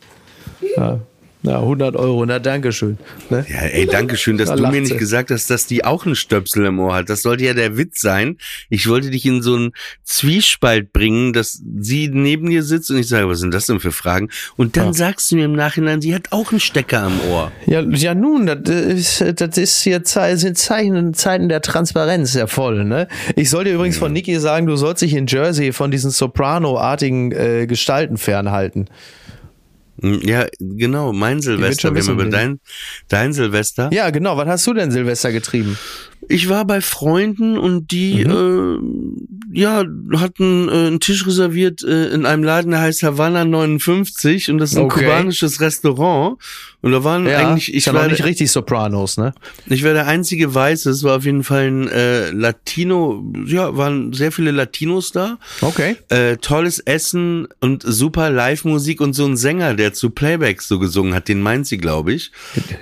Ja. Na, 100 Euro, na, Dankeschön. Ne? Ja, ey, danke schön, dass Da du mir nicht gesagt hast, dass die auch einen Stöpsel im Ohr hat. Das sollte ja der Witz sein. Ich wollte dich in so einen Zwiespalt bringen, dass sie neben dir sitzt und ich sage, was sind das denn für Fragen? Und dann Ja. sagst du mir im Nachhinein, sie hat auch einen Stecker am Ohr. Ja, ja, nun, das ist, das ist hier Ze- sind Zeichen, Zeiten der Transparenz ja voll, ne? Ich soll dir übrigens von Niki sagen, du sollst dich in Jersey von diesen Soprano-artigen äh, Gestalten fernhalten. Ja, genau, mein Silvester. Wir haben über dein, dein Silvester. Ja, genau. Was hast du denn Silvester getrieben? Ich war bei Freunden und die Mhm. äh, ja hatten äh, einen Tisch reserviert äh, in einem Laden, der heißt Havana 59 und das ist ein Okay. kubanisches Restaurant und da waren eigentlich ich ja war nicht richtig Sopranos, ne? ich war der einzige Weiße, es war auf jeden Fall ein äh, Latino, ja, waren sehr viele Latinos da. Okay. Äh, tolles Essen und super Live-Musik und so ein Sänger, der zu Playbacks so gesungen hat, den meint sie, glaube ich.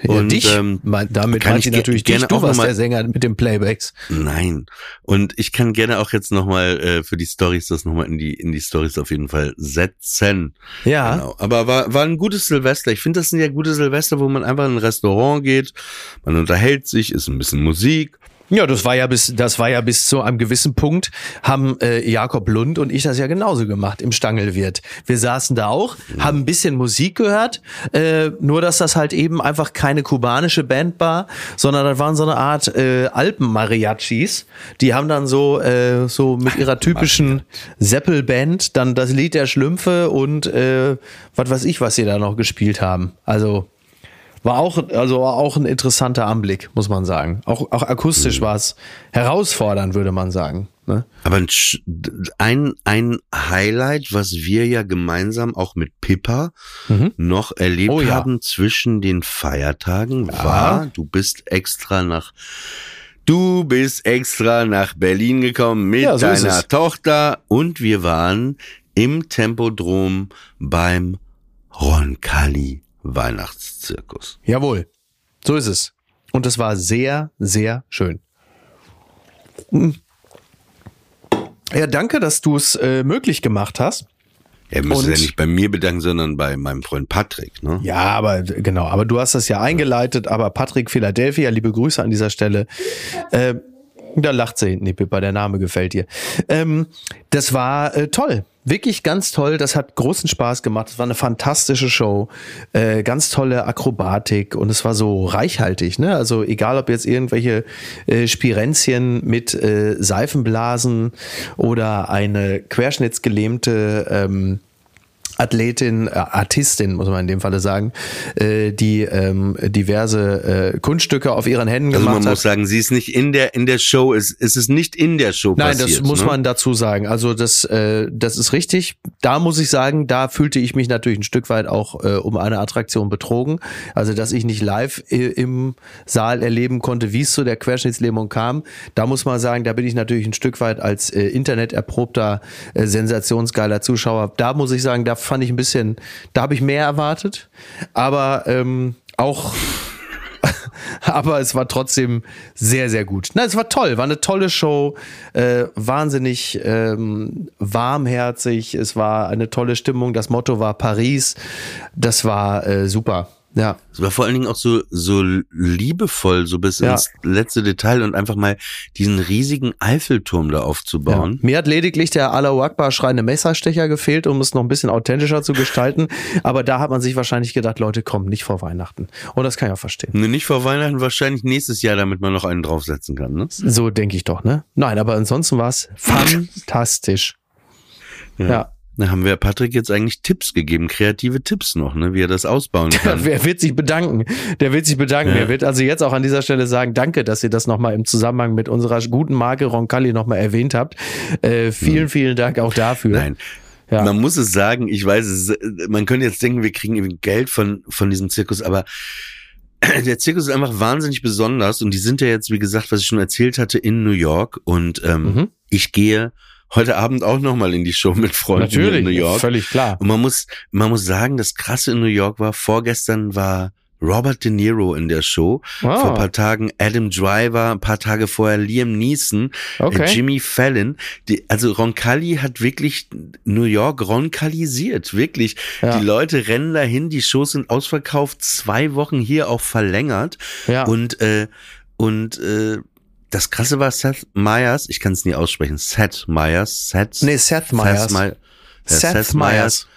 Ja, Und dich, ähm, damit kann meint ich sie natürlich gerne dich. Du auch warst mal- der Sänger mit den Playbacks. Nein. Und ich kann gerne auch jetzt nochmal äh, für die Stories das nochmal in die, in die Stories auf jeden Fall setzen. Ja. Genau. Aber war, war ein gutes Silvester. Ich finde, das sind ja gute Silvester, wo man einfach in ein Restaurant geht, man unterhält sich, ist ein bisschen Musik. Ja, das war ja bis, das war ja bis zu einem gewissen Punkt, haben äh, Jakob Lund und ich das ja genauso gemacht im Stangelwirt. Wir saßen da auch, haben ein bisschen Musik gehört, äh, nur dass das halt eben einfach keine kubanische Band war, sondern das waren so eine Art äh, Alpen-Mariachis. Die haben dann so, äh, so mit ihrer typischen Seppel-Band dann das Lied der Schlümpfe und äh, was weiß ich, was sie da noch gespielt haben. Also war auch, also auch ein interessanter Anblick, muss man sagen. Auch, auch akustisch war es herausfordernd, würde man sagen. Ne? Aber ein, ein, Highlight, was wir ja gemeinsam auch mit Pippa noch erlebt Oh ja. haben zwischen den Feiertagen, war, du bist extra nach Du bist extra nach Berlin gekommen mit Ja, so deiner. Tochter und wir waren im Tempodrom beim Roncalli Weihnachtszirkus. Jawohl. So ist es. Und es war sehr, sehr schön. Hm. Ja, danke, dass du es äh, möglich gemacht hast. Er müsste Und- ja nicht bei mir bedanken, sondern bei meinem Freund Patrick, ne? Ja, aber genau, aber du hast das ja eingeleitet, aber Patrick Philadelphia, liebe Grüße an dieser Stelle. Äh, da lacht sie hinten, die Pippa, der Name gefällt dir. Ähm, das war äh, toll. Wirklich ganz toll. Das hat großen Spaß gemacht. Es war eine fantastische Show. Äh, ganz tolle Akrobatik und es war so reichhaltig. Ne? Also egal, ob jetzt irgendwelche äh, Spirenzchen mit äh, Seifenblasen oder eine querschnittsgelähmte ähm, Athletin, äh, Artistin, muss man in dem Falle sagen, äh, die ähm, diverse äh, Kunststücke auf ihren Händen Also gemacht man hat. muss sagen, sie ist nicht in der in der Show, es, es ist nicht in der Show Nein, passiert. das muss ne? man dazu sagen. Also das, äh, das ist richtig. Da muss ich sagen, da fühlte ich mich natürlich ein Stück weit auch äh, um eine Attraktion betrogen. Also dass ich nicht live äh, im Saal erleben konnte, wie es zu der Querschnittslähmung kam. Da muss man sagen, da bin ich natürlich ein Stück weit als äh, Internet erprobter, äh, sensationsgeiler Zuschauer. Da muss ich sagen, da fand ich ein bisschen, da habe ich mehr erwartet. Aber ähm, auch aber es war trotzdem sehr, sehr gut. Na, es war toll, war eine tolle Show, äh, wahnsinnig ähm, warmherzig, es war eine tolle Stimmung, das Motto war Paris, das war äh, super. Ja, Es war vor allen Dingen auch so, so liebevoll, so bis Ja. ins letzte Detail und einfach mal diesen riesigen Eiffelturm da ja. aufzubauen. Mir hat lediglich der Allahu Akbar schreiende Messerstecher gefehlt, um es noch ein bisschen authentischer zu gestalten. Aber da hat man sich wahrscheinlich gedacht, Leute, kommen nicht vor Weihnachten. Und das kann ich auch verstehen. Ne, Nicht vor Weihnachten, wahrscheinlich nächstes Jahr, damit man noch einen draufsetzen kann. Ne? So denke ich doch, ne? Nein, aber ansonsten war es fantastisch. ja. Da haben wir Patrick jetzt eigentlich Tipps gegeben, kreative Tipps noch, ne, wie er das ausbauen kann. Wer wird sich bedanken? Der wird sich bedanken. Ja. Er wird also jetzt auch an dieser Stelle sagen, danke, dass ihr das nochmal im Zusammenhang mit unserer guten Marke Roncalli nochmal erwähnt habt. Äh, vielen, vielen Dank auch dafür. Nein. Ja. Man muss es sagen, ich weiß es, man könnte jetzt denken, wir kriegen irgendwie Geld von, von diesem Zirkus, aber der Zirkus ist einfach wahnsinnig besonders und die sind ja jetzt, wie gesagt, was ich schon erzählt hatte, in New York und ähm, Mhm. ich gehe heute Abend auch nochmal in die Show mit Freunden Natürlich, in New York. völlig klar. Und man muss, man muss sagen, das Krasse in New York war, vorgestern war Robert De Niro in der Show. Ah. Vor ein paar Tagen Adam Driver, ein paar Tage vorher Liam Neeson, Okay. äh, Jimmy Fallon. Die, also Roncalli hat wirklich New York roncallisiert, wirklich. Ja. Die Leute rennen dahin, die Shows sind ausverkauft, zwei Wochen hier auch verlängert. Ja. Und, äh, und äh, das Krasse war Seth Meyers, ich kann es nie aussprechen, Seth Meyers, Seth, Nee, Seth Meyers. Seth, My- ja, Seth Meyers.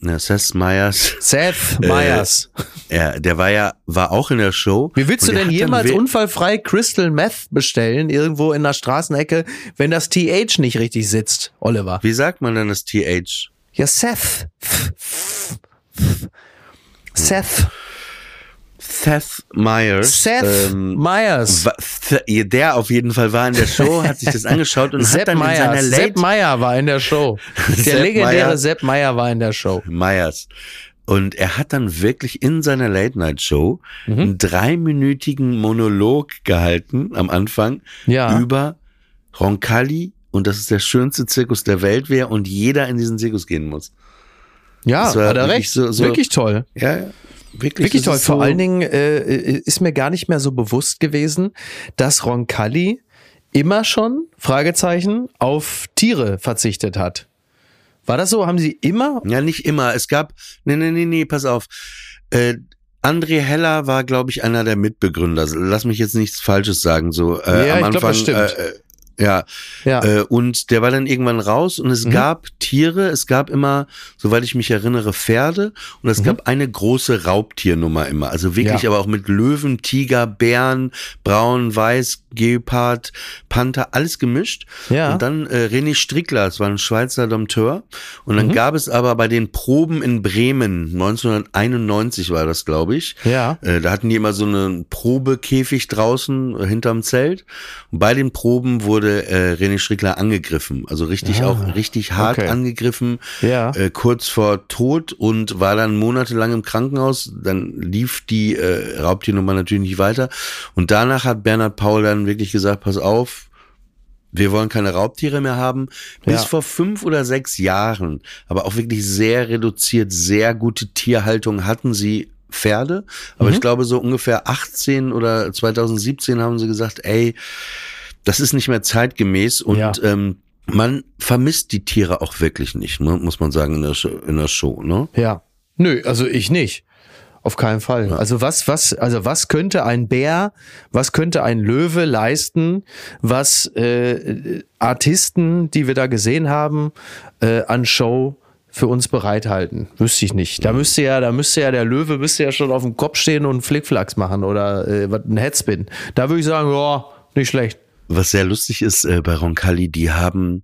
ja, Seth Meyers, Seth Äh, Meyers. ja, der war ja, war auch in der Show. Wie willst du denn jemals unfallfrei Crystal Meth bestellen, irgendwo in der Straßenecke, wenn das TH nicht richtig sitzt, Oliver? Wie sagt man denn das TH? Ja, Seth. Seth. Seth Meyers. Seth ähm, Meyers. Der auf jeden Fall war in der Show, hat sich das angeschaut und hat Sepp dann in seiner. Late Sepp Meyer war in der Show. Der legendäre Meyer. Sepp Meyer war in der Show. Meyers. Und er hat dann wirklich in seiner Late-Night-Show Mhm. einen dreiminütigen Monolog gehalten am Anfang Ja. über Roncalli und dass es der schönste Zirkus der Welt wäre und jeder in diesen Zirkus gehen muss. Ja, hat er recht. so- so- wirklich toll. Ja, ja. Wirklich, Wirklich toll. Vor so- allen Dingen äh, ist mir gar nicht mehr so bewusst gewesen, dass Roncalli immer schon, Fragezeichen, auf Tiere verzichtet hat. War das so? Haben sie immer? Ja, nicht immer. Es gab, nee, nee, nee, nee, pass auf. Äh, André Heller war, glaube ich, einer der Mitbegründer. Lass mich jetzt nichts Falsches sagen. So äh, Ja, am ich glaub, Anfang. das stimmt. Äh, äh, ja, Ja. äh, und der war dann irgendwann raus und es Mhm. gab Tiere, es gab immer, soweit ich mich erinnere, Pferde und es gab eine große Raubtiernummer immer. Also wirklich Mhm. Ja. aber auch mit Löwen, Tiger, Bären, Braun, Weiß, Gepard, Panther, alles gemischt. Ja. Und dann äh, René Strickler, das war ein Schweizer Dompteur. Und Mhm. dann gab es aber bei den Proben in Bremen, 1991 war das, glaube ich. Ja. Äh, da hatten die immer so einen Probekäfig draußen äh, hinterm Zelt. Und bei den Proben wurde äh, René Strickler angegriffen. Also richtig Ah, auch richtig hart okay. angegriffen. Ja. Äh, kurz vor Tod und war dann monatelang im Krankenhaus. Dann lief die äh, Raubtiernummer natürlich nicht weiter. Und danach hat Bernhard Paul dann wirklich gesagt, pass auf, wir wollen keine Raubtiere mehr haben. Bis Ja. vor fünf oder sechs Jahren, aber auch wirklich sehr reduziert, sehr gute Tierhaltung hatten sie Pferde. Aber Mhm. ich glaube, so ungefähr 18 oder 2017 haben sie gesagt, ey, das ist nicht mehr zeitgemäß und Ja. ähm, man vermisst die Tiere auch wirklich nicht, ne? muss man sagen, in der, Show, in der Show. Ne? Ja. Nö, also ich nicht. Auf keinen Fall. Also was, was, also was könnte ein Bär, was könnte ein Löwe leisten, was äh, Artisten, die wir da gesehen haben, äh, an Show für uns bereithalten? Wüsste ich nicht. Da müsste ja, da müsste ja der Löwe müsste ja schon auf dem Kopf stehen und Flickflacks machen oder äh, was, ein Headspin. Da würde ich sagen, ja, nicht schlecht. Was sehr lustig ist äh, bei Roncalli, die haben,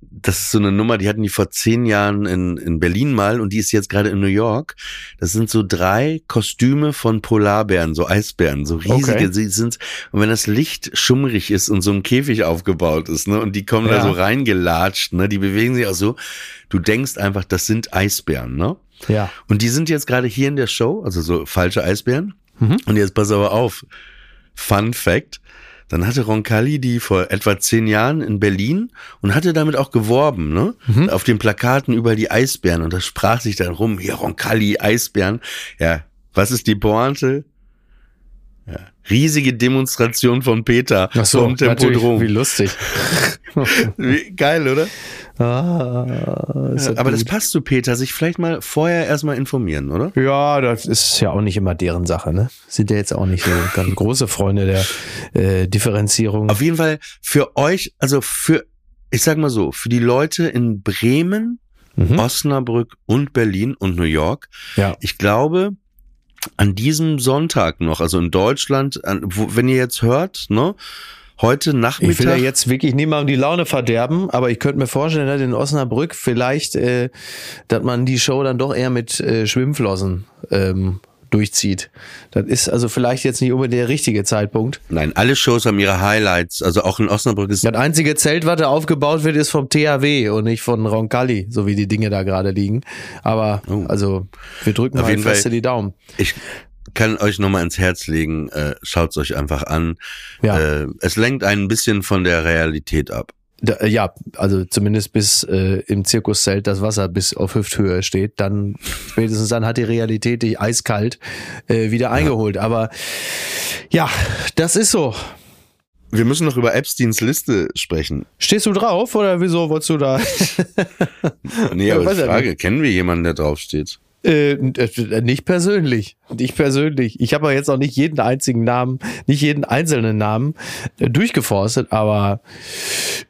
das ist so eine Nummer, die hatten die vor zehn Jahren in, in Berlin mal und die ist jetzt gerade in New York. Das sind so drei Kostüme von Polarbären, so Eisbären, so riesige. Okay. Sie sind, und wenn das Licht schummrig ist und so ein Käfig aufgebaut ist, ne, und die kommen da Ja. so reingelatscht, ne, die bewegen sich auch so, du denkst einfach, das sind Eisbären, ne? Ja. Und die sind jetzt gerade hier in der Show, also so falsche Eisbären. Mhm. Und jetzt pass aber auf. Fun Fact. Dann hatte Roncalli die vor etwa zehn Jahren in Berlin und hatte damit auch geworben, ne? Mhm. Auf den Plakaten überall die Eisbären und das sprach sich dann rum, hier Roncalli, Eisbären. Ja, was ist die Pointe? Ja. Riesige Demonstration von Peter Ach so, vom Tempodrom. wie lustig. Wie Geil, oder? ah, ist Aber das gut. passt zu Peter, sich vielleicht mal vorher erstmal informieren, oder? Ja, das ist ja auch nicht immer deren Sache, ne? Sind ja jetzt auch nicht so ganz große Freunde der äh, Differenzierung. Auf jeden Fall für euch, also für, ich sag mal so, für die Leute in Bremen, Mhm. Osnabrück und Berlin und New York, Ja. ich glaube, an diesem Sonntag noch, also in Deutschland, an, wo, wenn ihr jetzt hört, ne, heute Ich will ja Nachmittag, jetzt wirklich niemandem die Laune verderben, aber ich könnte mir vorstellen, dass in Osnabrück vielleicht, äh, dass man die Show dann doch eher mit äh, Schwimmflossen ähm, durchzieht. Das ist also vielleicht jetzt nicht unbedingt der richtige Zeitpunkt. nein, alle Shows haben ihre Highlights, also auch in Osnabrück ist Das einzige Zelt, was da aufgebaut wird, ist vom THW und nicht von Roncalli, so wie die Dinge da gerade liegen. Aber Oh. also wir drücken Auf mal Fall- die Daumen. Ich kann euch nochmal ins Herz legen, äh, schaut's euch einfach an. Ja. Äh, es lenkt ein bisschen von der Realität ab. Da, äh, ja, also zumindest bis äh, im Zirkuszelt das Wasser bis auf Hüfthöhe steht, dann spätestens dann hat die Realität dich eiskalt äh, wieder eingeholt. Aber ja, das ist so. Wir müssen noch über Epsteins Liste sprechen. Stehst du drauf oder wieso wolltest du da? Nee, Ja, aber die ja Frage, kennen wir jemanden, der draufsteht? Äh, äh, nicht persönlich. Nicht persönlich. Ich habe aber jetzt auch nicht jeden einzigen Namen, nicht jeden einzelnen Namen äh, durchgeforstet, aber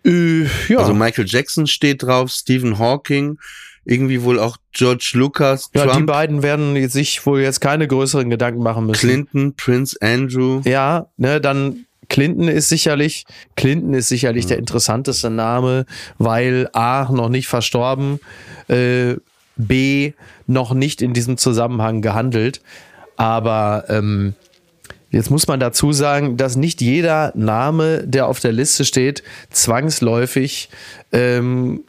äh, ja. Also Michael Jackson steht drauf, Stephen Hawking, irgendwie wohl auch George Lucas, ja, die Trump, beiden werden sich wohl jetzt keine größeren Gedanken machen müssen. Clinton, Prince Andrew. Ja, ne, dann Clinton ist sicherlich, Clinton ist sicherlich der interessanteste Name, weil A, noch nicht verstorben, äh, B, noch nicht in diesem Zusammenhang gehandelt. Aber ähm, jetzt muss man dazu sagen, dass nicht jeder Name, der auf der Liste steht, zwangsläufig, ähm,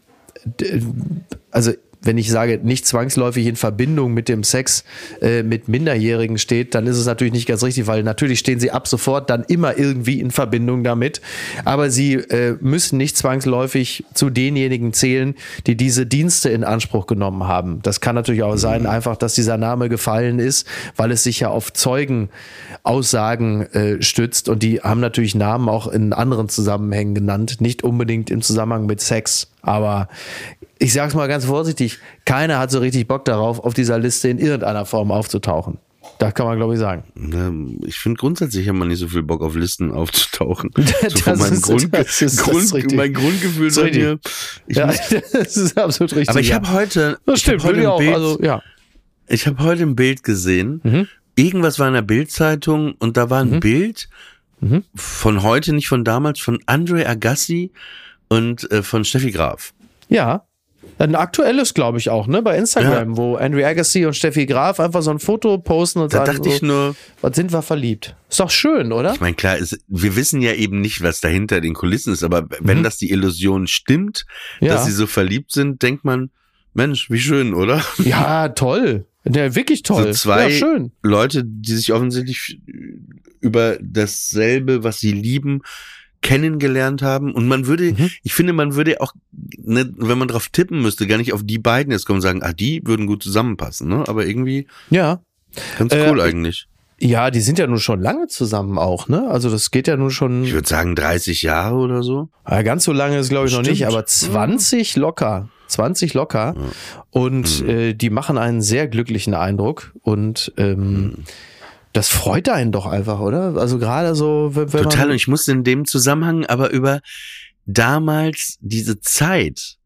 also wenn ich sage, nicht zwangsläufig in Verbindung mit dem Sex äh, mit Minderjährigen steht, dann ist es natürlich nicht ganz richtig, weil natürlich stehen sie ab sofort dann immer irgendwie in Verbindung damit. Aber sie äh, müssen nicht zwangsläufig zu denjenigen zählen, die diese Dienste in Anspruch genommen haben. Das kann natürlich auch sein, einfach, dass dieser Name gefallen ist, weil es sich ja auf Zeugenaussagen äh, stützt und die haben natürlich Namen auch in anderen Zusammenhängen genannt, nicht unbedingt im Zusammenhang mit Sex. Aber ich sag's mal ganz vorsichtig, keiner hat so richtig Bock darauf, auf dieser Liste in irgendeiner Form aufzutauchen. Das kann man, glaube ich, sagen. Ich finde grundsätzlich hat man nicht so viel Bock auf Listen aufzutauchen. So das, mein, ist, Grund, das ist, Grund, das mein Grundgefühl so mir. Ja, muss, das ist absolut richtig. Aber ich habe heute, das stimmt, ich hab heute auch, Bild, also, ja. Ich habe heute ein Bild gesehen. Mhm. Irgendwas war in der Bildzeitung und da war ein mhm. Bild mhm. von heute, nicht von damals, von Andre Agassi und äh, von Steffi Graf. Ja. Ein aktuelles, glaube ich, auch, ne? Bei Instagram, ja. wo Andrew Agassi und Steffi Graf einfach so ein Foto posten und da sagen, dachte so, ich nur, was sind wir verliebt? Ist doch schön, oder? Ich meine, klar, ist, wir wissen ja eben nicht, was dahinter den Kulissen ist, aber wenn mhm. das die Illusion stimmt, ja. dass sie so verliebt sind, denkt man, Mensch, wie schön, oder? Ja, toll. Ja, wirklich toll. So zwei ja, schön. Leute, die sich offensichtlich über dasselbe, was sie lieben, kennengelernt haben. Und man würde, mhm. ich finde, man würde auch, ne, wenn man drauf tippen müsste, gar nicht auf die beiden jetzt kommen und sagen, ah, die würden gut zusammenpassen, ne? Aber irgendwie. Ja. Ganz cool äh, eigentlich. Ja, die sind ja nun schon lange zusammen auch, ne? Also das geht ja nun schon. Ich würde sagen 30 Jahre oder so. Ja, ganz so lange ist glaube ich Stimmt. noch nicht, aber 20 locker. 20 locker. Ja. Und mhm. äh, die machen einen sehr glücklichen Eindruck. Und ähm, mhm das freut einen doch einfach, oder? Also gerade so, wenn, wenn Total, und ich musste in dem Zusammenhang aber über damals diese Zeit,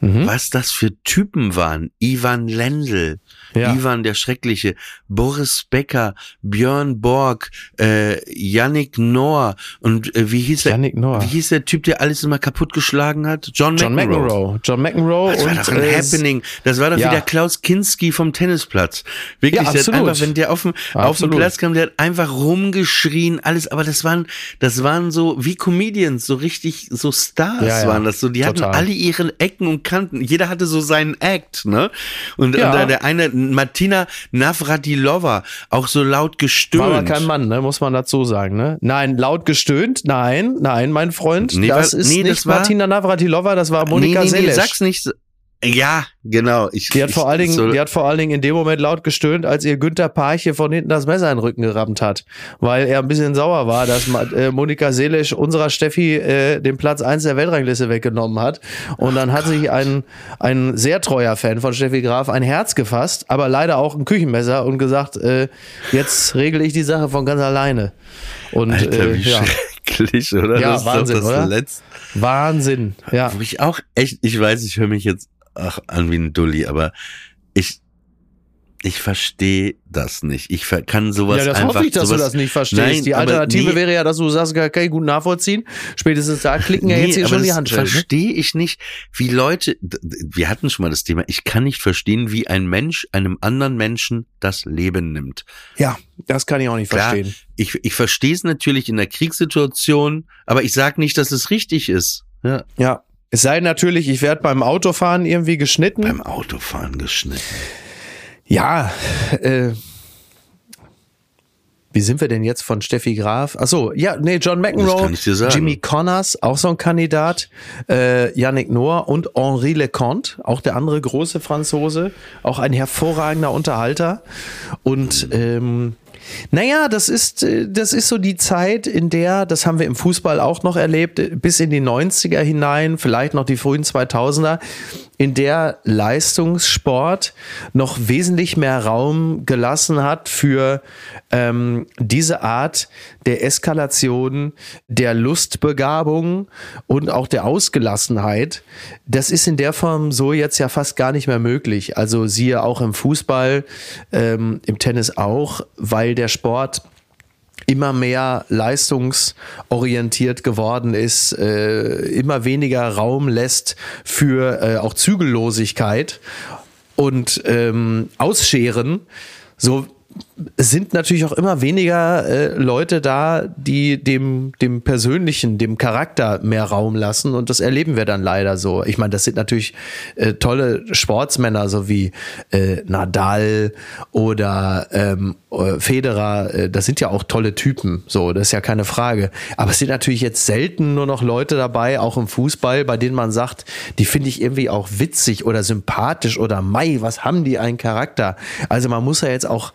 mhm. was das für Typen waren. Ivan Lendl, ja. Ivan der Schreckliche, Boris Becker, Björn Borg, äh, Yannick Noah und äh, wie hieß der? Noah. Wie hieß der Typ, der alles immer kaputtgeschlagen hat? John, John McEnroe. McEnroe. John McEnroe. Das war doch ein Happening. Das war doch ja. wie der Klaus Kinski vom Tennisplatz. Wirklich, ja, der hat einfach, wenn der auf dem, auf dem Platz kam, der hat einfach rumgeschrien, alles. Aber das waren, das waren so wie Comedians, so richtig, so Stars ja, waren das so. Die Total. hatten alle ihre Ecken und Kanten. Jeder hatte so seinen Act, ne? Und, und der eine Martina Navratilova auch so laut gestöhnt. War aber kein Mann, ne, muss man dazu sagen, ne? Nein, laut gestöhnt, nein, nein, mein Freund, nee, das war, ist nee, nicht das war, Martina Navratilova, das war Monika nee, nee, Seles. Nee, sag's nicht, ja, genau. Ich, die hat ich, vor allen Dingen, so die hat vor allen Dingen in dem Moment laut gestöhnt, als ihr Günther Parche von hinten das Messer in den Rücken gerammt hat, weil er ein bisschen sauer war, dass äh, Monika Seelisch unserer Steffi äh, den Platz eins der Weltrangliste weggenommen hat. Und dann hat sich ein, ein sehr treuer Fan von Steffi Graf ein Herz gefasst, aber leider auch ein Küchenmesser und gesagt, äh, jetzt regle ich die Sache von ganz alleine. Und Alter, äh, wie ja. schrecklich, oder? Ja, das Wahnsinn, oder? Letzt Wahnsinn, ja. Wo ich auch echt, ich weiß, ich höre mich jetzt ach, an wie ein Dulli, aber ich, ich verstehe das nicht. Ich kann sowas einfach. Ja, das einfach, hoffe ich, dass sowas, du das nicht verstehst. Nein, die Alternative nee, wäre ja, dass du sagst, kann ich gut nachvollziehen. Spätestens da klicken ja nee, jetzt hier schon die Handschellen. Ne? Verstehe ich nicht, wie Leute, wir hatten schon mal das Thema, ich kann nicht verstehen, wie ein Mensch einem anderen Menschen das Leben nimmt. Ja, das kann ich auch nicht Klar, verstehen. Ich, ich verstehe es natürlich in der Kriegssituation, aber ich sage nicht, dass es richtig ist. Ja. ja, es sei natürlich, ich werde beim Autofahren irgendwie geschnitten. Beim Autofahren geschnitten. Ja, äh, wie sind wir denn jetzt von Steffi Graf? Ach so, ja, nee, John McEnroe, Jimmy Connors, auch so ein Kandidat, äh, Yannick Noah und Henri Leconte, auch der andere große Franzose, auch ein hervorragender Unterhalter. Und ähm, naja, das ist, äh, das ist so die Zeit, in der, das haben wir im Fußball auch noch erlebt, bis in die 90er hinein, vielleicht noch die frühen 2000er, in der Leistungssport noch wesentlich mehr Raum gelassen hat für ähm, diese Art der Eskalation, der Lustbegabung und auch der Ausgelassenheit. Das ist in der Form so jetzt ja fast gar nicht mehr möglich. Also siehe auch im Fußball, ähm, im Tennis auch, weil der Sport immer mehr leistungsorientiert geworden ist, äh, immer weniger Raum lässt für äh, auch Zügellosigkeit und ähm, Ausscheren. So sind natürlich auch immer weniger äh, Leute da, die dem, dem Persönlichen, dem Charakter mehr Raum lassen. Und das erleben wir dann leider so. Ich meine, das sind natürlich äh, tolle Sportsmänner, so wie äh, Nadal oder ähm, äh, Federer. Äh, das sind ja auch tolle Typen. So, das ist ja keine Frage. Aber es sind natürlich jetzt selten nur noch Leute dabei, auch im Fußball, bei denen man sagt, die finde ich irgendwie auch witzig oder sympathisch oder Mai, was haben die einen Charakter? Also man muss ja jetzt auch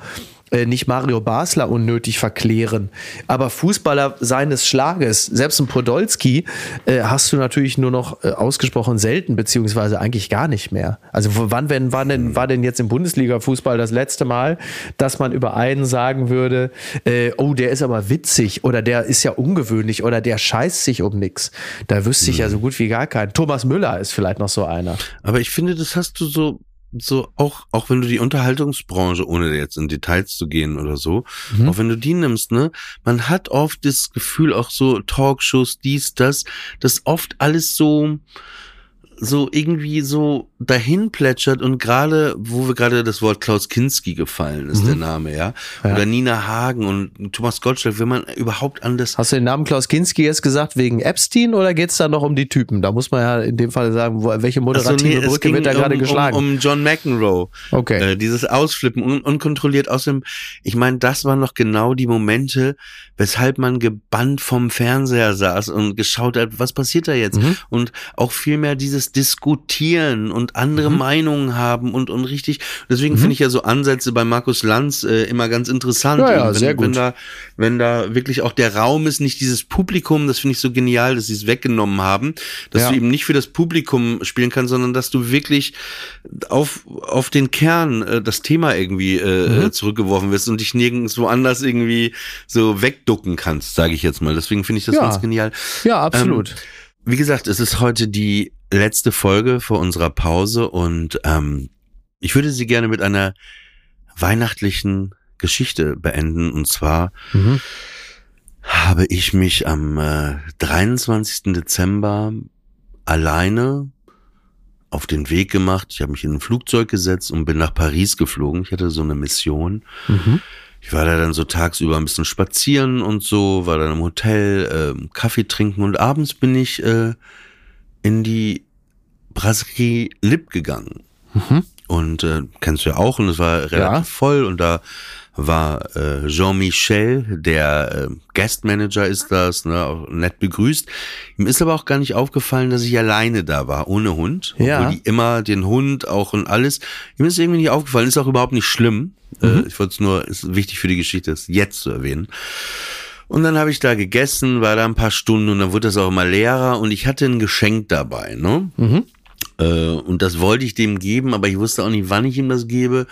äh, nicht Mario Basler unnötig verklären. Aber Fußballer seines Schlages, selbst ein Podolski, äh, hast du natürlich nur noch äh, ausgesprochen selten, beziehungsweise eigentlich gar nicht mehr. Also wann wenn, wann denn, war denn jetzt im Bundesliga-Fußball das letzte Mal, dass man über einen sagen würde, äh, oh, der ist aber witzig oder der ist ja ungewöhnlich oder der scheißt sich um nichts. Da wüsste ich ja so gut wie gar keinen. Thomas Müller ist vielleicht noch so einer. Aber ich finde, das hast du so so auch auch wenn du die Unterhaltungsbranche ohne jetzt in Details zu gehen oder so mhm. auch wenn du die nimmst ne man hat oft das Gefühl auch so Talkshows dies das das oft alles so so irgendwie so dahin plätschert und gerade, wo wir gerade das Wort Klaus Kinski gefallen ist, mhm. der Name, ja? ja? Oder Nina Hagen und Thomas Gottschalk, wenn man überhaupt an das. Hast du den Namen Klaus Kinski jetzt gesagt wegen Epstein oder geht's da noch um die Typen? Da muss man ja in dem Fall sagen, wo, welche moderative so, nee, Brücke wird da um, gerade geschlagen? Um, um John McEnroe. Okay. Äh, dieses Ausflippen, un unkontrolliert aus dem, ich meine, das waren noch genau die Momente, weshalb man gebannt vom Fernseher saß und geschaut hat, was passiert da jetzt? Mhm. Und auch vielmehr dieses Diskutieren und andere mhm. Meinungen haben und, und richtig. Deswegen mhm. finde ich ja so Ansätze bei Markus Lanz äh, immer ganz interessant. Ja, ja, wenn, sehr gut. wenn da, wenn da wirklich auch der Raum ist, nicht dieses Publikum, das finde ich so genial, dass sie es weggenommen haben, dass ja. du eben nicht für das Publikum spielen kannst, sondern dass du wirklich auf, auf den Kern äh, das Thema irgendwie äh, mhm. zurückgeworfen wirst und dich nirgends woanders irgendwie so wegducken kannst, sage ich jetzt mal. Deswegen finde ich das ja. ganz genial. Ja, absolut. Ähm, wie gesagt, es ist heute die letzte Folge vor unserer Pause und ähm, ich würde sie gerne mit einer weihnachtlichen Geschichte beenden. Und zwar mhm. habe ich mich am äh, 23. Dezember alleine auf den Weg gemacht. Ich habe mich in ein Flugzeug gesetzt und bin nach Paris geflogen. Ich hatte so eine Mission. Mhm. Ich war da dann so tagsüber ein bisschen spazieren und so, war dann im Hotel, äh, Kaffee trinken und abends bin ich äh, in die Brasserie Lip gegangen. Mhm. Und äh, kennst du ja auch, und es war relativ ja. voll und da war äh, Jean-Michel, der äh, Guestmanager ist das, ne, auch nett begrüßt. Ihm ist aber auch gar nicht aufgefallen, dass ich alleine da war, ohne Hund. Ja. Die immer den Hund auch und alles. Ihm ist irgendwie nicht aufgefallen, ist auch überhaupt nicht schlimm. Äh, mhm. Äh, ich wollte es nur, ist wichtig für die Geschichte, das jetzt zu erwähnen. Und dann habe ich da gegessen, war da ein paar Stunden und dann wurde das auch immer leerer und ich hatte ein Geschenk dabei, ne? Mhm. Äh, und das wollte ich dem geben, aber ich wusste auch nicht, wann ich ihm das gebe.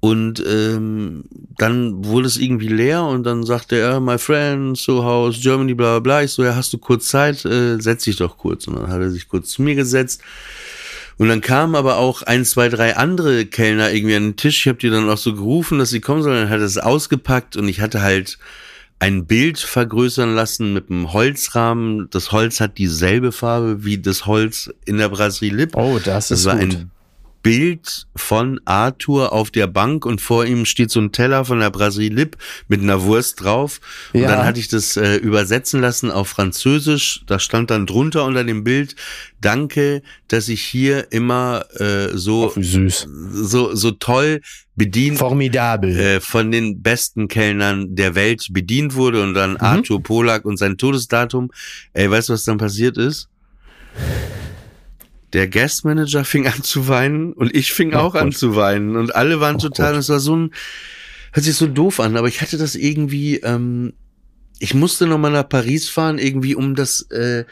Und ähm, dann wurde es irgendwie leer und dann sagte er, my friend, so house, Germany, bla bla bla. Ich so, ja, hast du kurz Zeit? Äh, setz dich doch kurz. Und dann hat er sich kurz zu mir gesetzt. Und dann kamen aber auch ein, zwei, drei andere Kellner irgendwie an den Tisch. Ich habe die dann auch so gerufen, dass sie kommen sollen. Dann hat er es ausgepackt und ich hatte halt ein Bild vergrößern lassen mit einem Holzrahmen. Das Holz hat dieselbe Farbe wie das Holz in der Brasserie Lip. Oh, das, das ist war gut. ein Bild von Arthur auf der Bank und vor ihm steht so ein Teller von der Brasserie Lip mit einer Wurst drauf. Und ja. dann hatte ich das äh, übersetzen lassen auf Französisch. Da stand dann drunter unter dem Bild, danke, dass ich hier immer äh, so, oh, süß. so, so toll bedient. Formidabel. Äh, von den besten Kellnern der Welt bedient wurde und dann mhm. Arthur Polak und sein Todesdatum. Ey, weißt du, was dann passiert ist? Der Guestmanager fing an zu weinen und ich fing oh auch Gott. an zu weinen und alle waren oh total, es war so ein, hört sich so doof an, aber ich hatte das irgendwie, ähm, ich musste nochmal nach Paris fahren, irgendwie um das äh,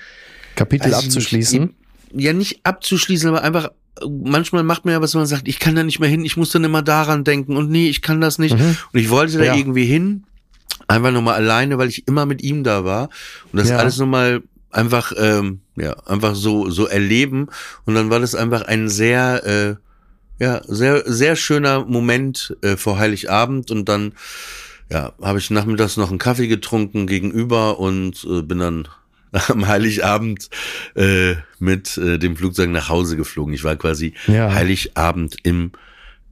Kapitel also abzuschließen. Nicht, ja, nicht abzuschließen, aber einfach manchmal macht man ja was, man sagt, ich kann da nicht mehr hin, ich muss dann immer daran denken und nee, ich kann das nicht. Mhm. Und ich wollte da ja. irgendwie hin, einfach nochmal alleine, weil ich immer mit ihm da war und das ja. alles nochmal einfach ähm, ja einfach so so erleben und dann war das einfach ein sehr äh, ja sehr sehr schöner Moment äh, vor Heiligabend und dann ja habe ich nachmittags noch einen Kaffee getrunken gegenüber und äh, bin dann am Heiligabend äh, mit äh, dem Flugzeug nach Hause geflogen. Ich war quasi ja. Heiligabend im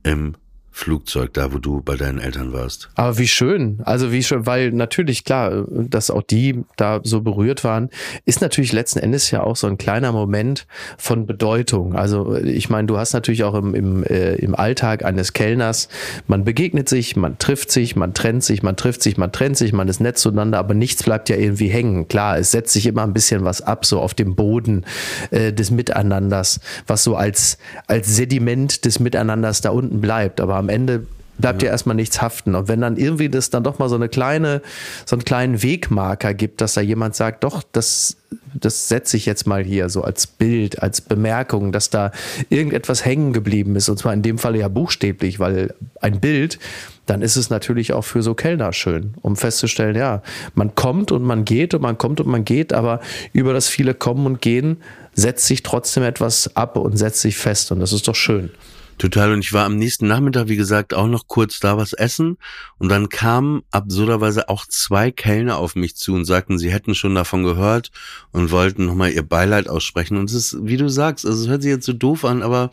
im Flugzeug, da wo du bei deinen Eltern warst. Aber wie schön, also wie schön, weil natürlich klar, dass auch die da so berührt waren, ist natürlich letzten Endes ja auch so ein kleiner Moment von Bedeutung. Also ich meine, du hast natürlich auch im, im, äh, im Alltag eines Kellners, man begegnet sich, man trifft sich, man trennt sich, man trifft sich, man trennt sich, man ist nett zueinander, aber nichts bleibt ja irgendwie hängen. Klar, es setzt sich immer ein bisschen was ab, so auf dem Boden äh, des Miteinanders, was so als, als Sediment des Miteinanders da unten bleibt. Aber am Ende bleibt ja. ja erstmal nichts haften. Und wenn dann irgendwie das dann doch mal so eine kleine, so einen kleinen Wegmarker gibt, dass da jemand sagt, doch, das, das setze ich jetzt mal hier so als Bild, als Bemerkung, dass da irgendetwas hängen geblieben ist. Und zwar in dem Fall ja buchstäblich, weil ein Bild, dann ist es natürlich auch für so Kellner schön, um festzustellen, ja, man kommt und man geht und man kommt und man geht, aber über das viele Kommen und Gehen setzt sich trotzdem etwas ab und setzt sich fest. Und das ist doch schön. Total. Und ich war am nächsten Nachmittag, wie gesagt, auch noch kurz da was essen. Und dann kamen absurderweise auch zwei Kellner auf mich zu und sagten, sie hätten schon davon gehört und wollten nochmal ihr Beileid aussprechen. Und es ist, wie du sagst, also es hört sich jetzt so doof an, aber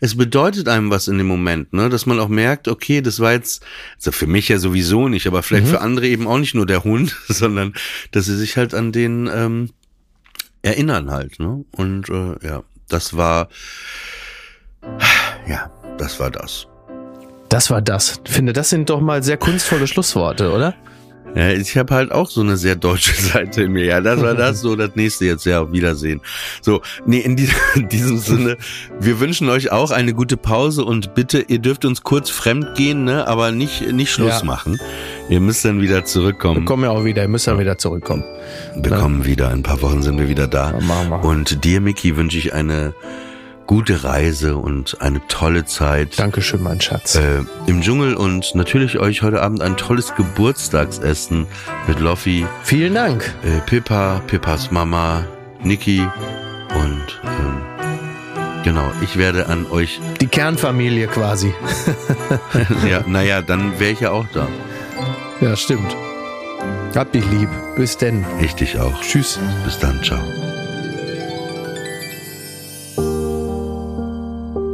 es bedeutet einem was in dem Moment, ne? Dass man auch merkt, okay, das war jetzt, also für mich ja sowieso nicht, aber vielleicht mhm. für andere eben auch nicht nur der Hund, sondern dass sie sich halt an den ähm, erinnern halt, ne? Und äh, ja, das war ja, das war das. Das war das. Ich finde, das sind doch mal sehr kunstvolle Schlussworte, oder? Ja, ich habe halt auch so eine sehr deutsche Seite in mir. Ja, das war das, so das nächste jetzt. Ja, auf Wiedersehen. So, nee, in, diesem, in diesem Sinne, wir wünschen euch auch eine gute Pause und bitte, ihr dürft uns kurz fremd gehen, ne, aber nicht, nicht Schluss ja. machen. Ihr müsst dann wieder zurückkommen. Wir kommen ja auch wieder, ihr müsst dann wieder zurückkommen. Wir ja. kommen wieder, in ein paar Wochen sind wir wieder da. Ja, machen wir. Und dir, Miki, wünsche ich eine gute Reise und eine tolle Zeit. Dankeschön, mein Schatz. Äh, Im Dschungel und natürlich euch heute Abend ein tolles Geburtstagsessen mit Loffi. Vielen Dank. Äh, Pippa, Pippas Mama, Niki und ähm, genau, ich werde an euch. Die Kernfamilie quasi. ja, naja, dann wäre ich ja auch da. Ja, stimmt. Hab dich lieb. Bis denn. Ich dich auch. Tschüss. Bis dann. Ciao.